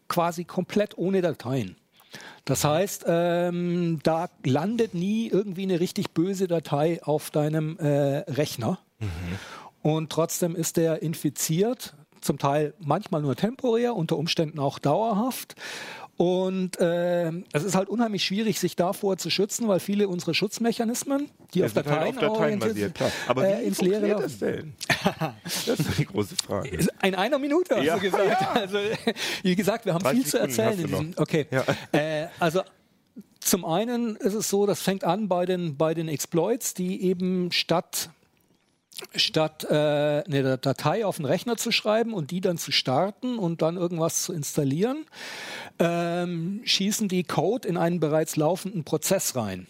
[SPEAKER 4] quasi komplett ohne Dateien. Das heißt, ähm, da landet nie irgendwie eine richtig böse Datei auf deinem äh, Rechner. Mhm. Und trotzdem ist der infiziert, zum Teil manchmal nur temporär, unter Umständen auch dauerhaft. Und äh, es ist halt unheimlich schwierig, sich davor zu schützen, weil viele unserer Schutzmechanismen, die
[SPEAKER 1] Ja,
[SPEAKER 4] auf
[SPEAKER 1] sind halt
[SPEAKER 4] Dateien,
[SPEAKER 1] auf Dateien
[SPEAKER 4] orientiert
[SPEAKER 1] basiert,
[SPEAKER 4] sind,
[SPEAKER 1] klar. Aber
[SPEAKER 4] äh,
[SPEAKER 1] wie
[SPEAKER 4] ins Leere
[SPEAKER 1] das denn? Das ist die große Frage.
[SPEAKER 4] In einer Minute hast
[SPEAKER 1] Ja.
[SPEAKER 4] du gesagt. Also, wie gesagt, wir haben
[SPEAKER 1] 30
[SPEAKER 4] viel zu
[SPEAKER 1] Sekunden
[SPEAKER 4] erzählen.
[SPEAKER 1] hast
[SPEAKER 4] In diesem, okay. Äh, also zum einen ist es so, das fängt an bei den, bei den Exploits, die eben statt statt äh, eine Datei auf den Rechner zu schreiben und die dann zu starten und dann irgendwas zu installieren, ähm, schießen die Code in einen bereits laufenden Prozess rein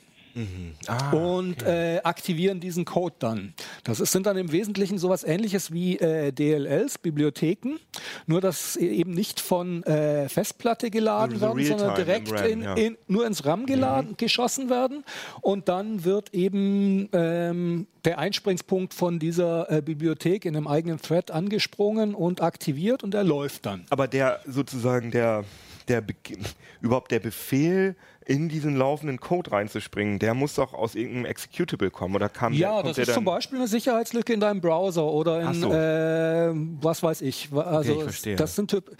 [SPEAKER 1] Ah,
[SPEAKER 4] und äh, aktivieren diesen Code dann. Das ist, sind dann im Wesentlichen sowas ähnliches wie äh, DLLs, Bibliotheken, nur dass eben nicht von äh, Festplatte geladen
[SPEAKER 1] Also
[SPEAKER 4] werden, sondern direkt
[SPEAKER 1] RAM,
[SPEAKER 4] in,
[SPEAKER 1] ja.
[SPEAKER 4] in, nur ins RAM geladen, geschossen werden und dann wird eben ähm, der Einspringspunkt von dieser äh, Bibliothek in einem eigenen Thread angesprungen und aktiviert und er läuft dann.
[SPEAKER 1] Aber der sozusagen der, der Be überhaupt der Befehl in diesen laufenden Code reinzuspringen, der muss doch aus irgendeinem Executable kommen oder kam der,
[SPEAKER 4] Ja,
[SPEAKER 1] kommt
[SPEAKER 4] das
[SPEAKER 1] der
[SPEAKER 4] ist zum Beispiel eine Sicherheitslücke in deinem Browser oder in
[SPEAKER 1] so.
[SPEAKER 4] äh, was weiß ich. Also
[SPEAKER 1] ich verstehe.
[SPEAKER 4] das sind Typ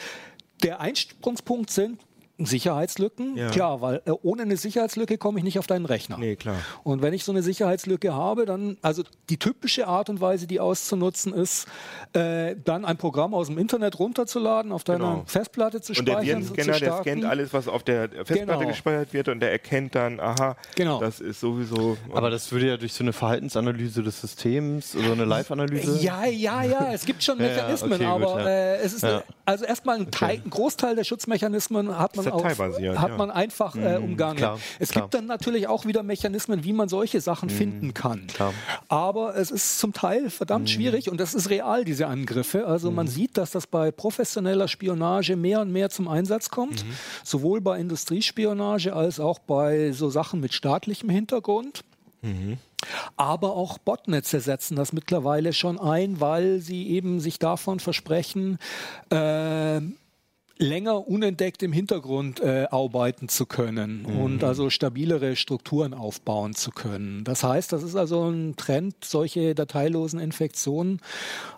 [SPEAKER 4] der Einsprungspunkt sind Sicherheitslücken.
[SPEAKER 1] Ja.
[SPEAKER 4] Klar, weil äh, ohne eine Sicherheitslücke komme ich nicht auf deinen Rechner.
[SPEAKER 1] Nee, klar.
[SPEAKER 4] Und wenn ich so eine Sicherheitslücke habe, dann, also die typische Art und Weise, die auszunutzen ist, äh, dann ein Programm aus dem Internet runterzuladen, auf deiner
[SPEAKER 1] Genau.
[SPEAKER 4] Festplatte zu
[SPEAKER 1] Und der
[SPEAKER 4] speichern,
[SPEAKER 1] Virenscanner, der
[SPEAKER 4] starten.
[SPEAKER 1] scannt alles, was auf der Festplatte
[SPEAKER 4] Genau.
[SPEAKER 1] gespeichert wird und der erkennt dann, aha,
[SPEAKER 4] Genau.
[SPEAKER 1] das ist sowieso.
[SPEAKER 3] Aber das würde ja durch so eine Verhaltensanalyse des Systems oder eine Live-Analyse.
[SPEAKER 4] Ja, ja, ja, es gibt schon
[SPEAKER 3] Ja, ja,
[SPEAKER 4] Mechanismen,
[SPEAKER 3] okay, gut,
[SPEAKER 4] aber
[SPEAKER 3] ja.
[SPEAKER 4] äh, es ist
[SPEAKER 3] Ja.
[SPEAKER 4] also erstmal ein, Teil, ein Großteil der Schutzmechanismen hat man,
[SPEAKER 1] Ist
[SPEAKER 4] auf,
[SPEAKER 1] dateibasiert,
[SPEAKER 4] hat man einfach äh, umgangen.
[SPEAKER 3] klar,
[SPEAKER 4] es
[SPEAKER 3] klar.
[SPEAKER 4] gibt dann natürlich auch wieder Mechanismen, wie man solche Sachen finden kann.
[SPEAKER 3] klar.
[SPEAKER 4] Aber es ist zum Teil verdammt schwierig und das ist real, diese Angriffe. Also man sieht, dass das bei professioneller Spionage mehr und mehr zum Einsatz kommt, sowohl bei Industriespionage als auch bei so Sachen mit staatlichem Hintergrund. Aber auch Botnetze setzen das mittlerweile schon ein, weil sie eben sich davon versprechen, äh, länger unentdeckt im Hintergrund äh, arbeiten zu können und also stabilere Strukturen aufbauen zu können. Das heißt, das ist also ein Trend, solche dateilosen Infektionen.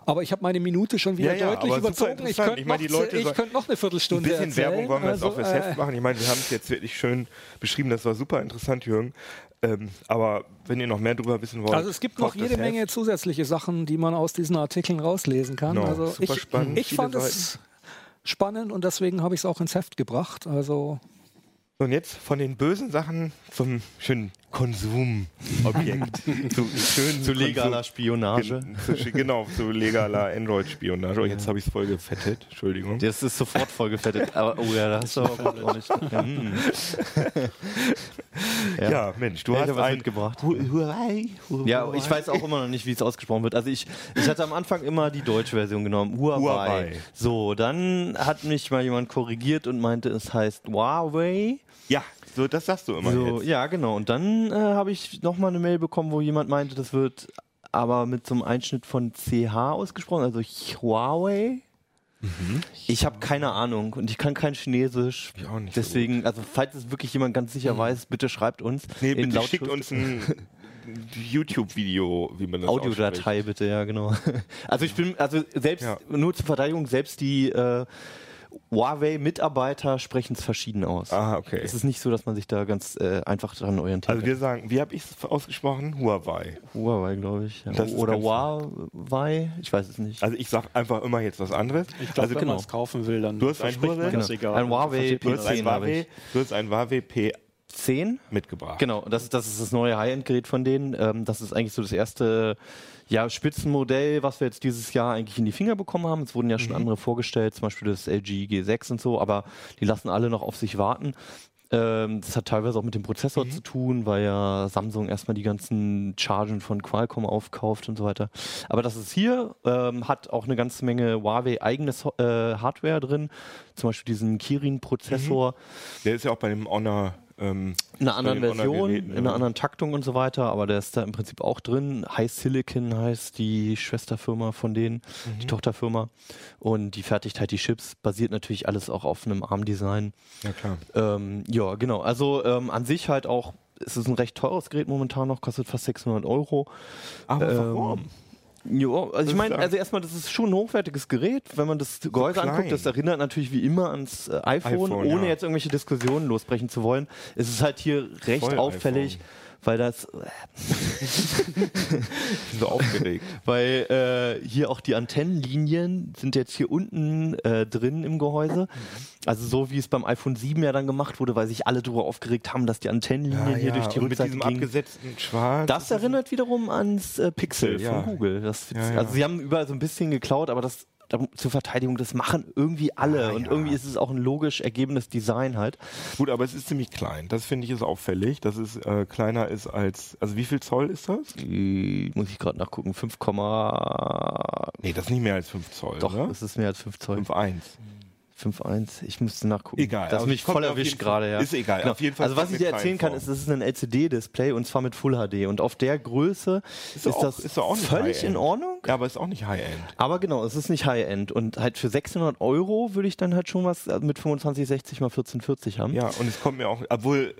[SPEAKER 4] Aber ich habe meine Minute schon wieder
[SPEAKER 1] Ja, ja,
[SPEAKER 4] deutlich
[SPEAKER 1] super
[SPEAKER 4] überzogen. Ich könnte
[SPEAKER 1] Ich meine,
[SPEAKER 4] noch,
[SPEAKER 1] Leute
[SPEAKER 4] ich könnte noch eine
[SPEAKER 1] Ein
[SPEAKER 4] Viertelstunde
[SPEAKER 1] bisschen
[SPEAKER 4] erzählen.
[SPEAKER 1] Werbung wollen wir jetzt
[SPEAKER 4] Also,
[SPEAKER 1] auch fürs
[SPEAKER 4] äh,
[SPEAKER 1] Heft machen. Ich meine, wir haben es jetzt wirklich schön beschrieben, das war super interessant, Jürgen. Ähm, aber wenn ihr noch mehr darüber wissen wollt,
[SPEAKER 4] Also es gibt noch jede. Menge zusätzliche Sachen, die man aus diesen Artikeln rauslesen kann.
[SPEAKER 1] Genau,
[SPEAKER 4] also
[SPEAKER 1] super
[SPEAKER 4] ich,
[SPEAKER 1] spannend,
[SPEAKER 4] ich fand es spannend und deswegen habe ich es auch ins Heft gebracht. Also
[SPEAKER 1] So, und jetzt von den bösen Sachen zum schönen Konsumobjekt. zu, schönen
[SPEAKER 3] Zu legaler
[SPEAKER 1] Konsum-
[SPEAKER 3] Spionage.
[SPEAKER 1] Gen- genau, zu legaler Android-Spionage. Oh, jetzt habe ich es voll gefettet. Entschuldigung.
[SPEAKER 3] Das ist sofort vollgefettet. Aber, oh ja, da hast du aber auch nicht. Ja, hm.
[SPEAKER 1] Ja, Mensch, du
[SPEAKER 3] Ja, ich
[SPEAKER 1] hast
[SPEAKER 3] was
[SPEAKER 1] ein
[SPEAKER 3] mitgebracht.
[SPEAKER 1] Hu- Huawei.
[SPEAKER 3] ja, ich weiß auch immer noch nicht, wie es ausgesprochen wird. Also ich, ich hatte am Anfang immer die deutsche Version genommen. Huawei.
[SPEAKER 1] Huawei.
[SPEAKER 3] So, dann hat mich mal jemand korrigiert und meinte, es heißt Huawei.
[SPEAKER 1] Ja, so, das sagst du immer
[SPEAKER 3] So,
[SPEAKER 1] jetzt.
[SPEAKER 3] ja, genau. Und dann äh, habe ich nochmal eine Mail bekommen, wo jemand meinte, das wird aber mit so einem Einschnitt von CH ausgesprochen, also Huawei. Ich habe keine Ahnung und ich kann kein Chinesisch.
[SPEAKER 1] Ich auch nicht so
[SPEAKER 3] Deswegen, also falls es wirklich jemand ganz sicher weiß, bitte schreibt uns.
[SPEAKER 1] Nee, bitte schickt uns ein YouTube-Video, wie man das.
[SPEAKER 3] Audiodatei bitte, ja genau. Also ich bin, also selbst
[SPEAKER 1] Ja.
[SPEAKER 3] nur zur Verteidigung, selbst die äh, Huawei-Mitarbeiter sprechen es verschieden aus.
[SPEAKER 1] Ah, okay.
[SPEAKER 3] Es ist nicht so, dass man sich da ganz äh, einfach dran orientieren
[SPEAKER 1] Also wir sagen, wie habe ich es ausgesprochen? Huawei.
[SPEAKER 3] Huawei, glaube ich. Ja. Oder Huawei, ich weiß es nicht.
[SPEAKER 1] Also ich sage einfach immer jetzt was anderes.
[SPEAKER 5] Ich glaube,
[SPEAKER 1] also
[SPEAKER 5] wenn
[SPEAKER 3] genau.
[SPEAKER 5] man es kaufen will, dann
[SPEAKER 1] Du hast ein Huawei?
[SPEAKER 3] Genau.
[SPEAKER 5] egal.
[SPEAKER 3] Ein Huawei
[SPEAKER 1] du hast ein
[SPEAKER 3] P10 habe
[SPEAKER 1] Huawei, du hast ein Huawei P
[SPEAKER 3] 10?
[SPEAKER 1] mitgebracht.
[SPEAKER 3] Genau, das, das ist das neue High-End-Gerät von denen. Ähm, das ist eigentlich so das erste ja, Spitzenmodell, was wir jetzt dieses Jahr eigentlich in die Finger bekommen haben. Es wurden ja schon andere vorgestellt, zum Beispiel das LG G6 und so, aber die lassen alle noch auf sich warten. Ähm, das hat teilweise auch mit dem Prozessor zu tun, weil ja Samsung erstmal die ganzen Chargen von Qualcomm aufkauft und so weiter. Aber das ist hier, ähm, hat auch eine ganze Menge Huawei eigenes äh, Hardware drin, zum Beispiel diesen Kirin-Prozessor
[SPEAKER 1] Der ist ja auch bei dem Honor. Ähm,
[SPEAKER 3] in einer anderen Version, in einer
[SPEAKER 1] ja.
[SPEAKER 3] anderen Taktung und so weiter, aber der ist da im Prinzip auch drin. High Silicon heißt die Schwesterfirma von denen,
[SPEAKER 1] Mhm.
[SPEAKER 3] die Tochterfirma. Und die fertigt halt die Chips, basiert natürlich alles auch auf einem ARM-Design.
[SPEAKER 1] Ja, klar.
[SPEAKER 3] Ähm, ja, genau. Also ähm, an sich halt auch, es ist ein recht teures Gerät momentan noch, kostet fast 600 Euro.
[SPEAKER 1] Aber
[SPEAKER 3] Ähm,
[SPEAKER 1] warum?
[SPEAKER 3] Jo, also ich meine, also erstmal, das ist schon ein hochwertiges Gerät, wenn man das Gehäuse
[SPEAKER 1] klein.
[SPEAKER 3] anguckt. Das erinnert natürlich wie immer ans äh, iPhone,
[SPEAKER 1] iPhone,
[SPEAKER 3] ohne
[SPEAKER 1] ja.
[SPEAKER 3] jetzt irgendwelche Diskussionen losbrechen zu wollen. Es ist halt hier recht
[SPEAKER 1] Voll
[SPEAKER 3] auffällig, weil das,
[SPEAKER 1] Ich bin so aufgeregt.
[SPEAKER 3] weil äh, hier auch die Antennenlinien sind jetzt hier unten äh, drin im Gehäuse. Also so wie es beim iPhone 7 ja dann gemacht wurde, weil sich alle darüber aufgeregt haben, dass die Antennenlinien hier durch die
[SPEAKER 1] und mit
[SPEAKER 3] Rückseite
[SPEAKER 1] diesem
[SPEAKER 3] gingen.
[SPEAKER 1] abgesetzten Schwarz.
[SPEAKER 3] Das erinnert wiederum ans äh, Pixel
[SPEAKER 1] ja.
[SPEAKER 3] von Google. Das,
[SPEAKER 1] Ja, ja.
[SPEAKER 3] Also sie haben überall so ein bisschen geklaut, aber das da- zur Verteidigung, das machen irgendwie alle.
[SPEAKER 1] Ah,
[SPEAKER 3] und
[SPEAKER 1] ja.
[SPEAKER 3] irgendwie ist es auch ein logisch ergebenes Design halt.
[SPEAKER 1] Gut, aber es ist ziemlich klein. Das finde ich ist auffällig, dass es äh, kleiner ist als. Also wie viel Zoll ist das?
[SPEAKER 3] Äh, muss ich gerade nachgucken. 5,
[SPEAKER 1] Nee, das ist nicht mehr als 5 Zoll.
[SPEAKER 3] doch,
[SPEAKER 1] oder?
[SPEAKER 3] es ist mehr als 5 Zoll.
[SPEAKER 1] 5,1.
[SPEAKER 3] 5,1. Ich müsste nachgucken.
[SPEAKER 1] Egal,
[SPEAKER 3] Das ist mich voll erwischt gerade, ja.
[SPEAKER 1] ist egal, auf jeden Fall
[SPEAKER 3] Also was ich dir erzählen kann, ist, es ist ein LCD-Display und zwar mit Full HD. Und auf der Größe ist,
[SPEAKER 1] doch auch-
[SPEAKER 3] das
[SPEAKER 1] ist
[SPEAKER 3] völlig in Ordnung.
[SPEAKER 1] Ja, aber ist auch nicht High-End.
[SPEAKER 3] Aber genau, es ist nicht High-End. Und halt für 600 Euro würde ich dann halt schon was mit 2560 mal 1440 haben.
[SPEAKER 1] Ja, und es kommt mir auch, obwohl,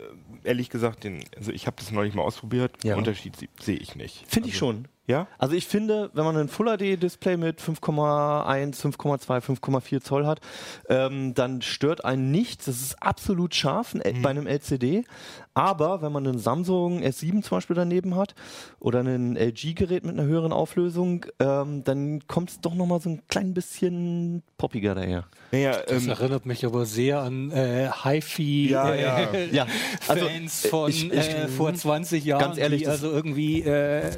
[SPEAKER 1] äh, ehrlich gesagt, den, also ich habe das neulich mal ausprobiert,
[SPEAKER 3] Ja.
[SPEAKER 1] Unterschied sehe ich nicht.
[SPEAKER 3] Finde ich
[SPEAKER 1] also,
[SPEAKER 3] schon.
[SPEAKER 1] Ja?
[SPEAKER 3] Also ich finde, wenn man ein Full HD Display mit 5,1, 5,2, 5,4 Zoll hat, ähm, dann stört einen nichts. Das ist absolut scharf
[SPEAKER 1] Mhm.
[SPEAKER 3] bei einem LCD. Aber wenn man einen Samsung S7 zum Beispiel daneben hat oder ein LG-Gerät mit einer höheren Auflösung, ähm, dann kommt es doch nochmal so ein klein bisschen poppiger daher.
[SPEAKER 1] Naja,
[SPEAKER 4] Das
[SPEAKER 1] ähm,
[SPEAKER 4] erinnert mich aber sehr an äh, Hi-Fi
[SPEAKER 1] Ja,
[SPEAKER 4] äh,
[SPEAKER 1] ja.
[SPEAKER 3] Ja, also,
[SPEAKER 4] Fans von
[SPEAKER 3] ich- ich-
[SPEAKER 4] äh, vor 20 Jahren,
[SPEAKER 3] Ganz ehrlich,
[SPEAKER 4] die
[SPEAKER 3] das-
[SPEAKER 4] also irgendwie äh,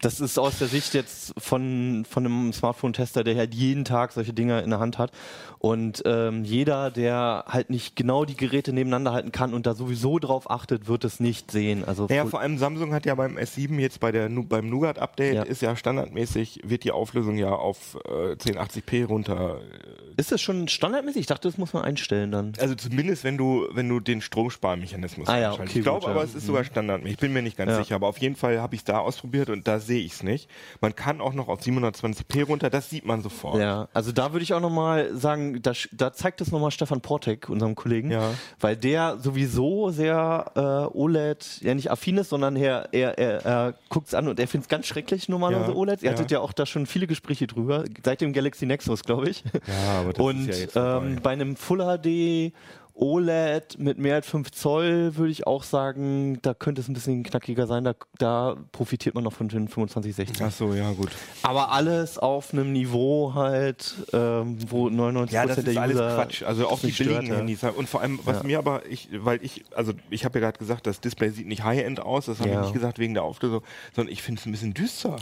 [SPEAKER 3] Das ist aus der Sicht jetzt von, von einem Smartphone-Tester, der halt jeden Tag solche Dinger in der Hand hat. Und ähm, jeder, der halt nicht genau die Geräte nebeneinander halten kann und da sowieso drauf achtet, wird es nicht sehen. Also
[SPEAKER 1] naja,
[SPEAKER 3] Full-
[SPEAKER 1] vor allem Samsung hat ja beim S7 jetzt bei der, beim Nougat-Update
[SPEAKER 3] Ja.
[SPEAKER 1] ist ja standardmäßig, wird die Auflösung ja auf äh, 1080p runter.
[SPEAKER 3] ist das schon standardmäßig? Ich dachte, das muss man einstellen dann.
[SPEAKER 1] Also zumindest wenn du, wenn du den Stromsparmechanismus
[SPEAKER 3] Ah ja,
[SPEAKER 1] einschaltest.
[SPEAKER 3] okay,
[SPEAKER 1] ich glaube
[SPEAKER 3] ja.
[SPEAKER 1] aber, es ist sogar standardmäßig. Ich bin mir nicht ganz
[SPEAKER 3] Ja.
[SPEAKER 1] sicher, aber auf jeden Fall habe ich es da ausprobiert und da sehe ich es nicht. Man kann auch noch auf 720p runter, das sieht man sofort.
[SPEAKER 3] Ja, also da würde ich auch nochmal sagen, da, da zeigt es nochmal Stefan Portek, unserem Kollegen,
[SPEAKER 1] Ja.
[SPEAKER 3] weil der sowieso sehr äh, OLED, ja nicht affin ist, sondern er, er, er, er guckt es an und er findet es ganz schrecklich, normalerweise
[SPEAKER 1] Ja,
[SPEAKER 3] OLEDs. Ihr
[SPEAKER 1] ja.
[SPEAKER 3] hattet ja auch da schon viele Gespräche drüber, seit dem Galaxy Nexus, glaube ich.
[SPEAKER 1] Ja, aber das
[SPEAKER 3] und
[SPEAKER 1] ist ja jetzt
[SPEAKER 3] ähm, bei einem Full HD OLED mit mehr als 5 Zoll würde ich auch sagen, da könnte es ein bisschen knackiger sein, da, da profitiert man noch von den 2560.
[SPEAKER 1] Ach so, ja gut.
[SPEAKER 3] Aber alles auf einem Niveau halt, ähm, wo 99%
[SPEAKER 1] Ja, das
[SPEAKER 3] der
[SPEAKER 1] ist alles
[SPEAKER 3] User
[SPEAKER 1] Quatsch. Also auch die
[SPEAKER 3] nicht stört,
[SPEAKER 1] billigen
[SPEAKER 3] ja.
[SPEAKER 1] Handys. Und vor allem, was
[SPEAKER 3] Ja.
[SPEAKER 1] mir aber, ich, weil ich, also ich habe ja gerade gesagt, das Display sieht nicht High-End aus. Das habe ich nicht gesagt wegen der Auflösung, sondern ich finde es ein bisschen düster.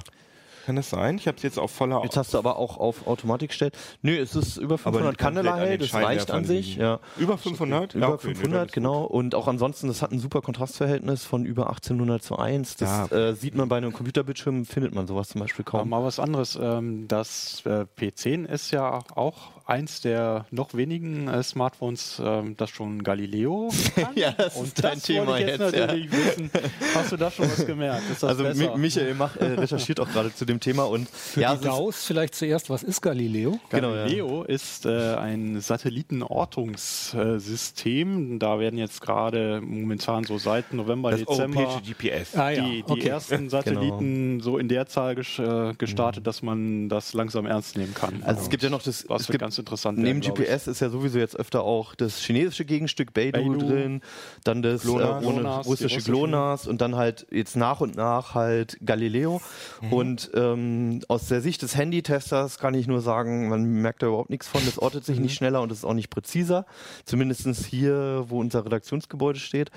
[SPEAKER 1] Kann das sein? Ich habe es jetzt auf voller
[SPEAKER 3] Jetzt hast du aber auch auf Automatik gestellt. Nö, es ist über 500
[SPEAKER 1] komplett
[SPEAKER 3] Candela
[SPEAKER 1] an
[SPEAKER 3] hell, das reicht an sich. Ja.
[SPEAKER 1] Über 500?
[SPEAKER 3] Über
[SPEAKER 1] Ja, okay, nee, dann
[SPEAKER 3] 500,
[SPEAKER 1] ist
[SPEAKER 3] genau. Und auch ansonsten, das hat ein super Kontrastverhältnis von über 1800 zu 1. Das
[SPEAKER 1] Ja.
[SPEAKER 3] äh, sieht man bei einem Computerbildschirm, findet man sowas zum Beispiel
[SPEAKER 5] Aber
[SPEAKER 3] kaum.
[SPEAKER 5] mal was anderes. Ähm, das äh, P10 ist ja auch eins der noch wenigen äh, Smartphones, ähm, das schon Galileo kann.
[SPEAKER 3] Ja, das
[SPEAKER 5] Und
[SPEAKER 3] ist dein
[SPEAKER 5] das
[SPEAKER 3] Thema
[SPEAKER 5] jetzt.
[SPEAKER 3] jetzt, ja.
[SPEAKER 5] wissen. Hast du da schon was gemerkt? Ist das
[SPEAKER 3] Also
[SPEAKER 5] besser?
[SPEAKER 3] Mi Michael macht, äh, recherchiert auch gerade zu dem Thema und
[SPEAKER 4] für
[SPEAKER 3] ja,
[SPEAKER 4] die DAOs vielleicht zuerst, was ist Galileo?
[SPEAKER 3] genau, ja.
[SPEAKER 5] Galileo ist äh, ein Satellitenortungssystem. Da werden jetzt gerade momentan so seit November,
[SPEAKER 1] Das
[SPEAKER 5] Dezember
[SPEAKER 1] europäische GPS.
[SPEAKER 4] Ah, ja,
[SPEAKER 5] die, die
[SPEAKER 4] okay.
[SPEAKER 5] ersten Satelliten so in der Zahl äh, gestartet, dass man das langsam ernst nehmen kann.
[SPEAKER 3] Also es gibt ja noch das,
[SPEAKER 5] Was
[SPEAKER 3] es gibt
[SPEAKER 5] ganz interessant
[SPEAKER 3] Neben
[SPEAKER 5] werden.
[SPEAKER 3] GPS ist ja sowieso jetzt öfter auch das chinesische Gegenstück Beidou,
[SPEAKER 5] Beidou.
[SPEAKER 3] drin, dann das
[SPEAKER 1] GLONASS.
[SPEAKER 3] äh,
[SPEAKER 5] die
[SPEAKER 3] russische. GLONASS und dann halt jetzt nach und nach halt Galileo.
[SPEAKER 5] Mhm.
[SPEAKER 3] Und ähm, aus der Sicht des Handytesters kann ich nur sagen, man merkt da überhaupt nichts von. Das ortet sich
[SPEAKER 5] Mhm.
[SPEAKER 3] nicht schneller und es ist auch nicht präziser. Zumindestens hier, wo unser Redaktionsgebäude steht.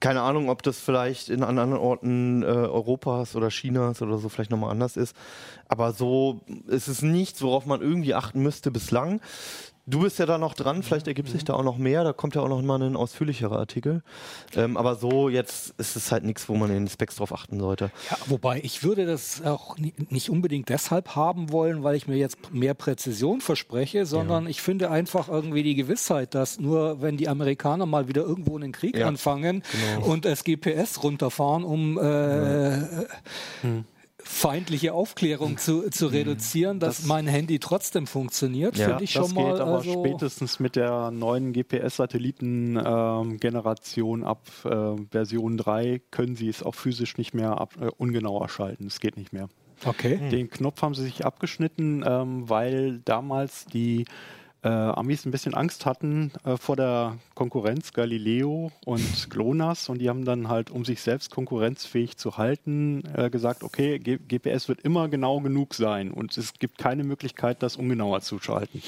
[SPEAKER 3] Keine Ahnung, ob das vielleicht in anderen Orten äh, Europas oder Chinas oder so vielleicht nochmal anders ist. Aber so ist es nichts, worauf man irgendwie achten müsste bislang. Du bist ja da noch dran, vielleicht ergibt sich da auch noch mehr, da kommt ja auch noch mal ein ausführlicherer Artikel. Ähm, aber so jetzt ist es halt nichts, wo man in den Specs drauf achten sollte.
[SPEAKER 4] Ja, wobei ich würde das auch ni- nicht unbedingt deshalb haben wollen, weil ich mir jetzt mehr Präzision verspreche, sondern ich finde einfach irgendwie die Gewissheit, dass nur wenn die Amerikaner mal wieder irgendwo einen Krieg
[SPEAKER 3] Ja,
[SPEAKER 4] anfangen und das GPS runterfahren, um äh, feindliche Aufklärung zu, zu reduzieren, dass
[SPEAKER 5] Das-
[SPEAKER 4] mein Handy trotzdem funktioniert,
[SPEAKER 3] Ja,
[SPEAKER 4] finde ich
[SPEAKER 5] das
[SPEAKER 4] schon mal.
[SPEAKER 5] geht aber
[SPEAKER 4] also,
[SPEAKER 5] spätestens mit der neuen GPS-Satelliten-Generation ab äh, Version 3 können sie es auch physisch nicht mehr ab, äh, ungenauer schalten. Es geht nicht mehr.
[SPEAKER 4] Okay.
[SPEAKER 5] Den Knopf haben sie sich abgeschnitten, ähm, weil damals die äh, Amis ein bisschen Angst hatten äh, vor der Konkurrenz Galileo und GLONASS und die haben dann halt, um sich selbst konkurrenzfähig zu halten, äh, gesagt, okay, G GPS wird immer genau genug sein und es gibt keine Möglichkeit, das ungenauer zu schalten.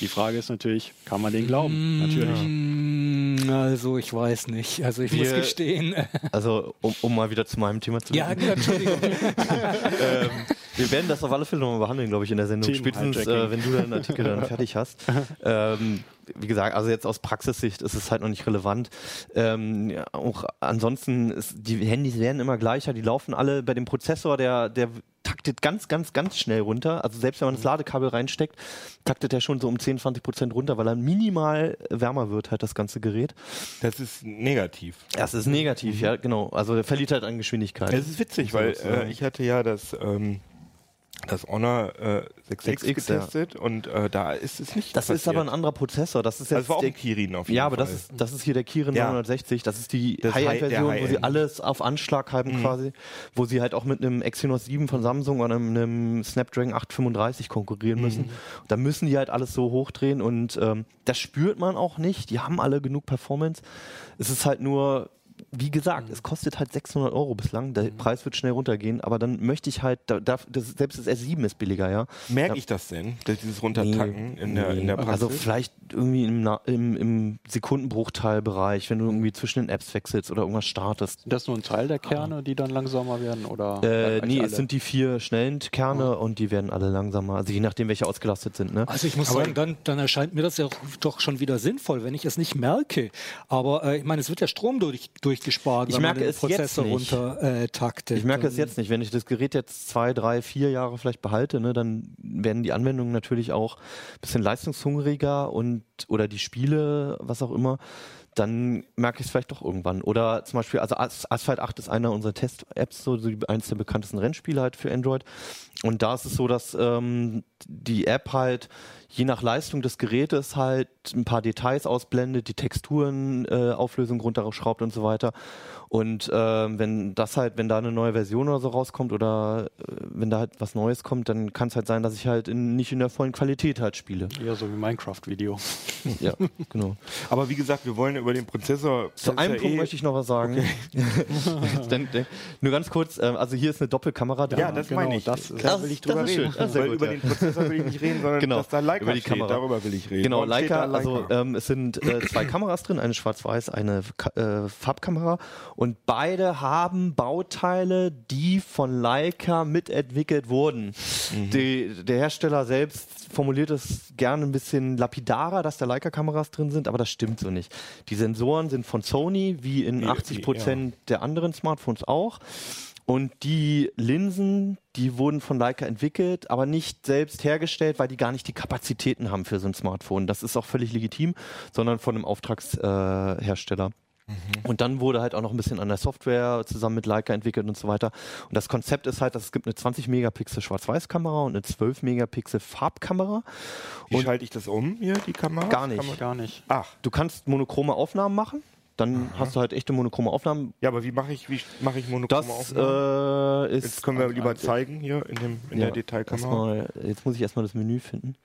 [SPEAKER 5] Die Frage ist natürlich, kann man den glauben? Natürlich.
[SPEAKER 4] Mm, Also ich weiß nicht. Also ich muss
[SPEAKER 3] Wir-
[SPEAKER 4] gestehen.
[SPEAKER 3] Also, um, um mal wieder zu meinem Thema zu
[SPEAKER 4] ja, genau, Entschuldigung.
[SPEAKER 3] ähm, wir werden das auf alle Fälle nochmal behandeln, glaube ich, in der Sendung.
[SPEAKER 5] Team
[SPEAKER 3] Spätestens, äh, wenn du deinen Artikel dann fertig hast. ähm, wie gesagt, also jetzt aus Praxissicht ist es halt noch nicht relevant. Ähm, ja, auch ansonsten, ist, die Handys werden immer gleicher, die laufen alle bei dem Prozessor, der, der taktet ganz, ganz, ganz schnell runter. Also selbst wenn man das Ladekabel reinsteckt, taktet er schon so um 10, 20 Prozent runter, weil er minimal wärmer wird, halt das ganze Gerät.
[SPEAKER 1] Das ist negativ.
[SPEAKER 3] Das ist negativ, ja, genau. Also der verliert halt an Geschwindigkeit.
[SPEAKER 1] Es ist witzig, weil äh, ich hatte ja das, ähm, das Honor äh, 6X,
[SPEAKER 3] 6X,
[SPEAKER 1] getestet und äh, da ist es nicht
[SPEAKER 3] Das ist
[SPEAKER 1] passiert.
[SPEAKER 3] aber ein anderer Prozessor. Das ist
[SPEAKER 1] Also
[SPEAKER 3] jetzt
[SPEAKER 1] es war auch
[SPEAKER 3] der,
[SPEAKER 1] ein Kirin auf jeden
[SPEAKER 3] Ja, aber
[SPEAKER 1] Fall.
[SPEAKER 3] das ist, das ist hier der Kirin
[SPEAKER 1] Ja.
[SPEAKER 3] 960. Das ist die
[SPEAKER 1] Das High-
[SPEAKER 3] High-End-Version,
[SPEAKER 1] der
[SPEAKER 3] wo sie alles auf Anschlag haben quasi. Wo sie halt auch mit einem Exynos 7 von Samsung oder einem Snapdragon 835 konkurrieren müssen. Da müssen die halt alles so hochdrehen und ähm, das spürt man auch nicht. Die haben alle genug Performance. Es ist halt nur... Wie gesagt, es kostet halt 600 Euro bislang. Der Preis wird schnell runtergehen, aber dann möchte ich halt, da, da, das, selbst das S7 ist billiger, ja.
[SPEAKER 1] Merke ich das denn, dass dieses Runtertacken in, der, in der Praxis?
[SPEAKER 3] Also vielleicht irgendwie im, im, im Sekundenbruchteilbereich, wenn du irgendwie zwischen den Apps wechselst oder irgendwas startest.
[SPEAKER 5] Sind das nur ein Teil der Kerne, die dann langsamer werden? Oder
[SPEAKER 3] Äh, nee,
[SPEAKER 5] alle?
[SPEAKER 3] es sind die vier schnellen Kerne und die werden alle langsamer. Also je nachdem, welche ausgelastet sind. Ne?
[SPEAKER 4] Also ich muss sagen, dann, dann erscheint mir das ja doch schon wieder sinnvoll, wenn ich es nicht merke. Aber äh, ich meine, es wird ja Strom durch, durchgespart,
[SPEAKER 3] Ich
[SPEAKER 4] wenn
[SPEAKER 3] merke
[SPEAKER 4] man den
[SPEAKER 3] es jetzt
[SPEAKER 4] Prozessor
[SPEAKER 3] nicht.
[SPEAKER 4] runter äh, taktet.
[SPEAKER 3] Ich merke es
[SPEAKER 4] Und-
[SPEAKER 3] jetzt nicht. Wenn ich das Gerät jetzt zwei, drei, vier Jahre vielleicht behalte, ne, dann werden die Anwendungen natürlich auch ein bisschen leistungshungriger und oder die Spiele, was auch immer, dann merke ich es vielleicht doch irgendwann. Oder zum Beispiel, also As- Asphalt 8 ist einer unserer Test-Apps, so eines der bekanntesten Rennspiele halt für Android. Und da ist es so, dass ähm, die App halt je nach Leistung des Gerätes halt ein paar Details ausblendet, die Texturen äh, Auflösung runterschraubt und so weiter. Und ähm, wenn das halt, wenn da eine neue Version oder so rauskommt oder äh, wenn da halt was Neues kommt, dann kann es halt sein, dass ich halt in, nicht in der vollen Qualität halt spiele.
[SPEAKER 5] Eher so wie Minecraft-Video.
[SPEAKER 3] Ja, genau.
[SPEAKER 1] aber wie gesagt, wir wollen über den Prozessor.
[SPEAKER 3] Zu einem Punkt möchte ich noch was sagen. Dann- dann- Nur ganz kurz, ähm, also hier ist eine Doppelkamera dran.
[SPEAKER 1] Ja, das
[SPEAKER 5] Genau,
[SPEAKER 1] meine ich.
[SPEAKER 5] das
[SPEAKER 3] Das
[SPEAKER 1] will ich
[SPEAKER 3] das
[SPEAKER 1] drüber reden.
[SPEAKER 3] schön. Ja,
[SPEAKER 1] Weil über
[SPEAKER 3] ja.
[SPEAKER 1] den Prozessor will ich nicht reden, sondern
[SPEAKER 3] Genau,
[SPEAKER 1] dass da Leica
[SPEAKER 3] über die
[SPEAKER 1] steht.
[SPEAKER 3] Kamera.
[SPEAKER 1] Darüber will ich reden.
[SPEAKER 3] Genau, Leica,
[SPEAKER 1] da Leica?
[SPEAKER 3] also ähm, es sind äh, zwei Kameras drin, eine schwarz-weiß, eine äh, Farbkamera und beide haben Bauteile, die von Leica mitentwickelt wurden.
[SPEAKER 1] Mhm.
[SPEAKER 3] Die, der Hersteller selbst formuliert es gerne ein bisschen lapidarer, dass da Leica-Kameras drin sind, aber das stimmt so nicht. Die Sensoren sind von Sony, wie in
[SPEAKER 1] Wie-
[SPEAKER 3] 80
[SPEAKER 1] wie-
[SPEAKER 3] Prozent der anderen Smartphones auch. Und die Linsen, die wurden von Leica entwickelt, aber nicht selbst hergestellt, weil die gar nicht die Kapazitäten haben für so ein Smartphone. Das ist auch völlig legitim, sondern von einem Auftragshersteller. Äh. Und dann wurde halt auch noch ein bisschen an der Software zusammen mit Leica entwickelt und so weiter. Und das Konzept ist halt, dass es gibt eine 20 Megapixel Schwarz-Weiß-Kamera und eine 12 Megapixel Farbkamera.
[SPEAKER 1] Wie
[SPEAKER 3] und-
[SPEAKER 1] schalte ich das um hier, die Kamera?
[SPEAKER 3] Gar nicht.
[SPEAKER 1] Man-
[SPEAKER 5] Gar nicht.
[SPEAKER 1] Ach,
[SPEAKER 3] Du kannst monochrome Aufnahmen machen. Dann hast du halt echte monochrome Aufnahmen.
[SPEAKER 1] ja, aber wie mache ich, wie mache ich monochrome
[SPEAKER 3] Das
[SPEAKER 1] Aufnahmen?
[SPEAKER 3] äh, ist.
[SPEAKER 1] Jetzt können wir lieber zeigen hier in, dem, in
[SPEAKER 3] Ja,
[SPEAKER 1] der Detailkamera.
[SPEAKER 3] Jetzt muss ich erstmal das Menü finden.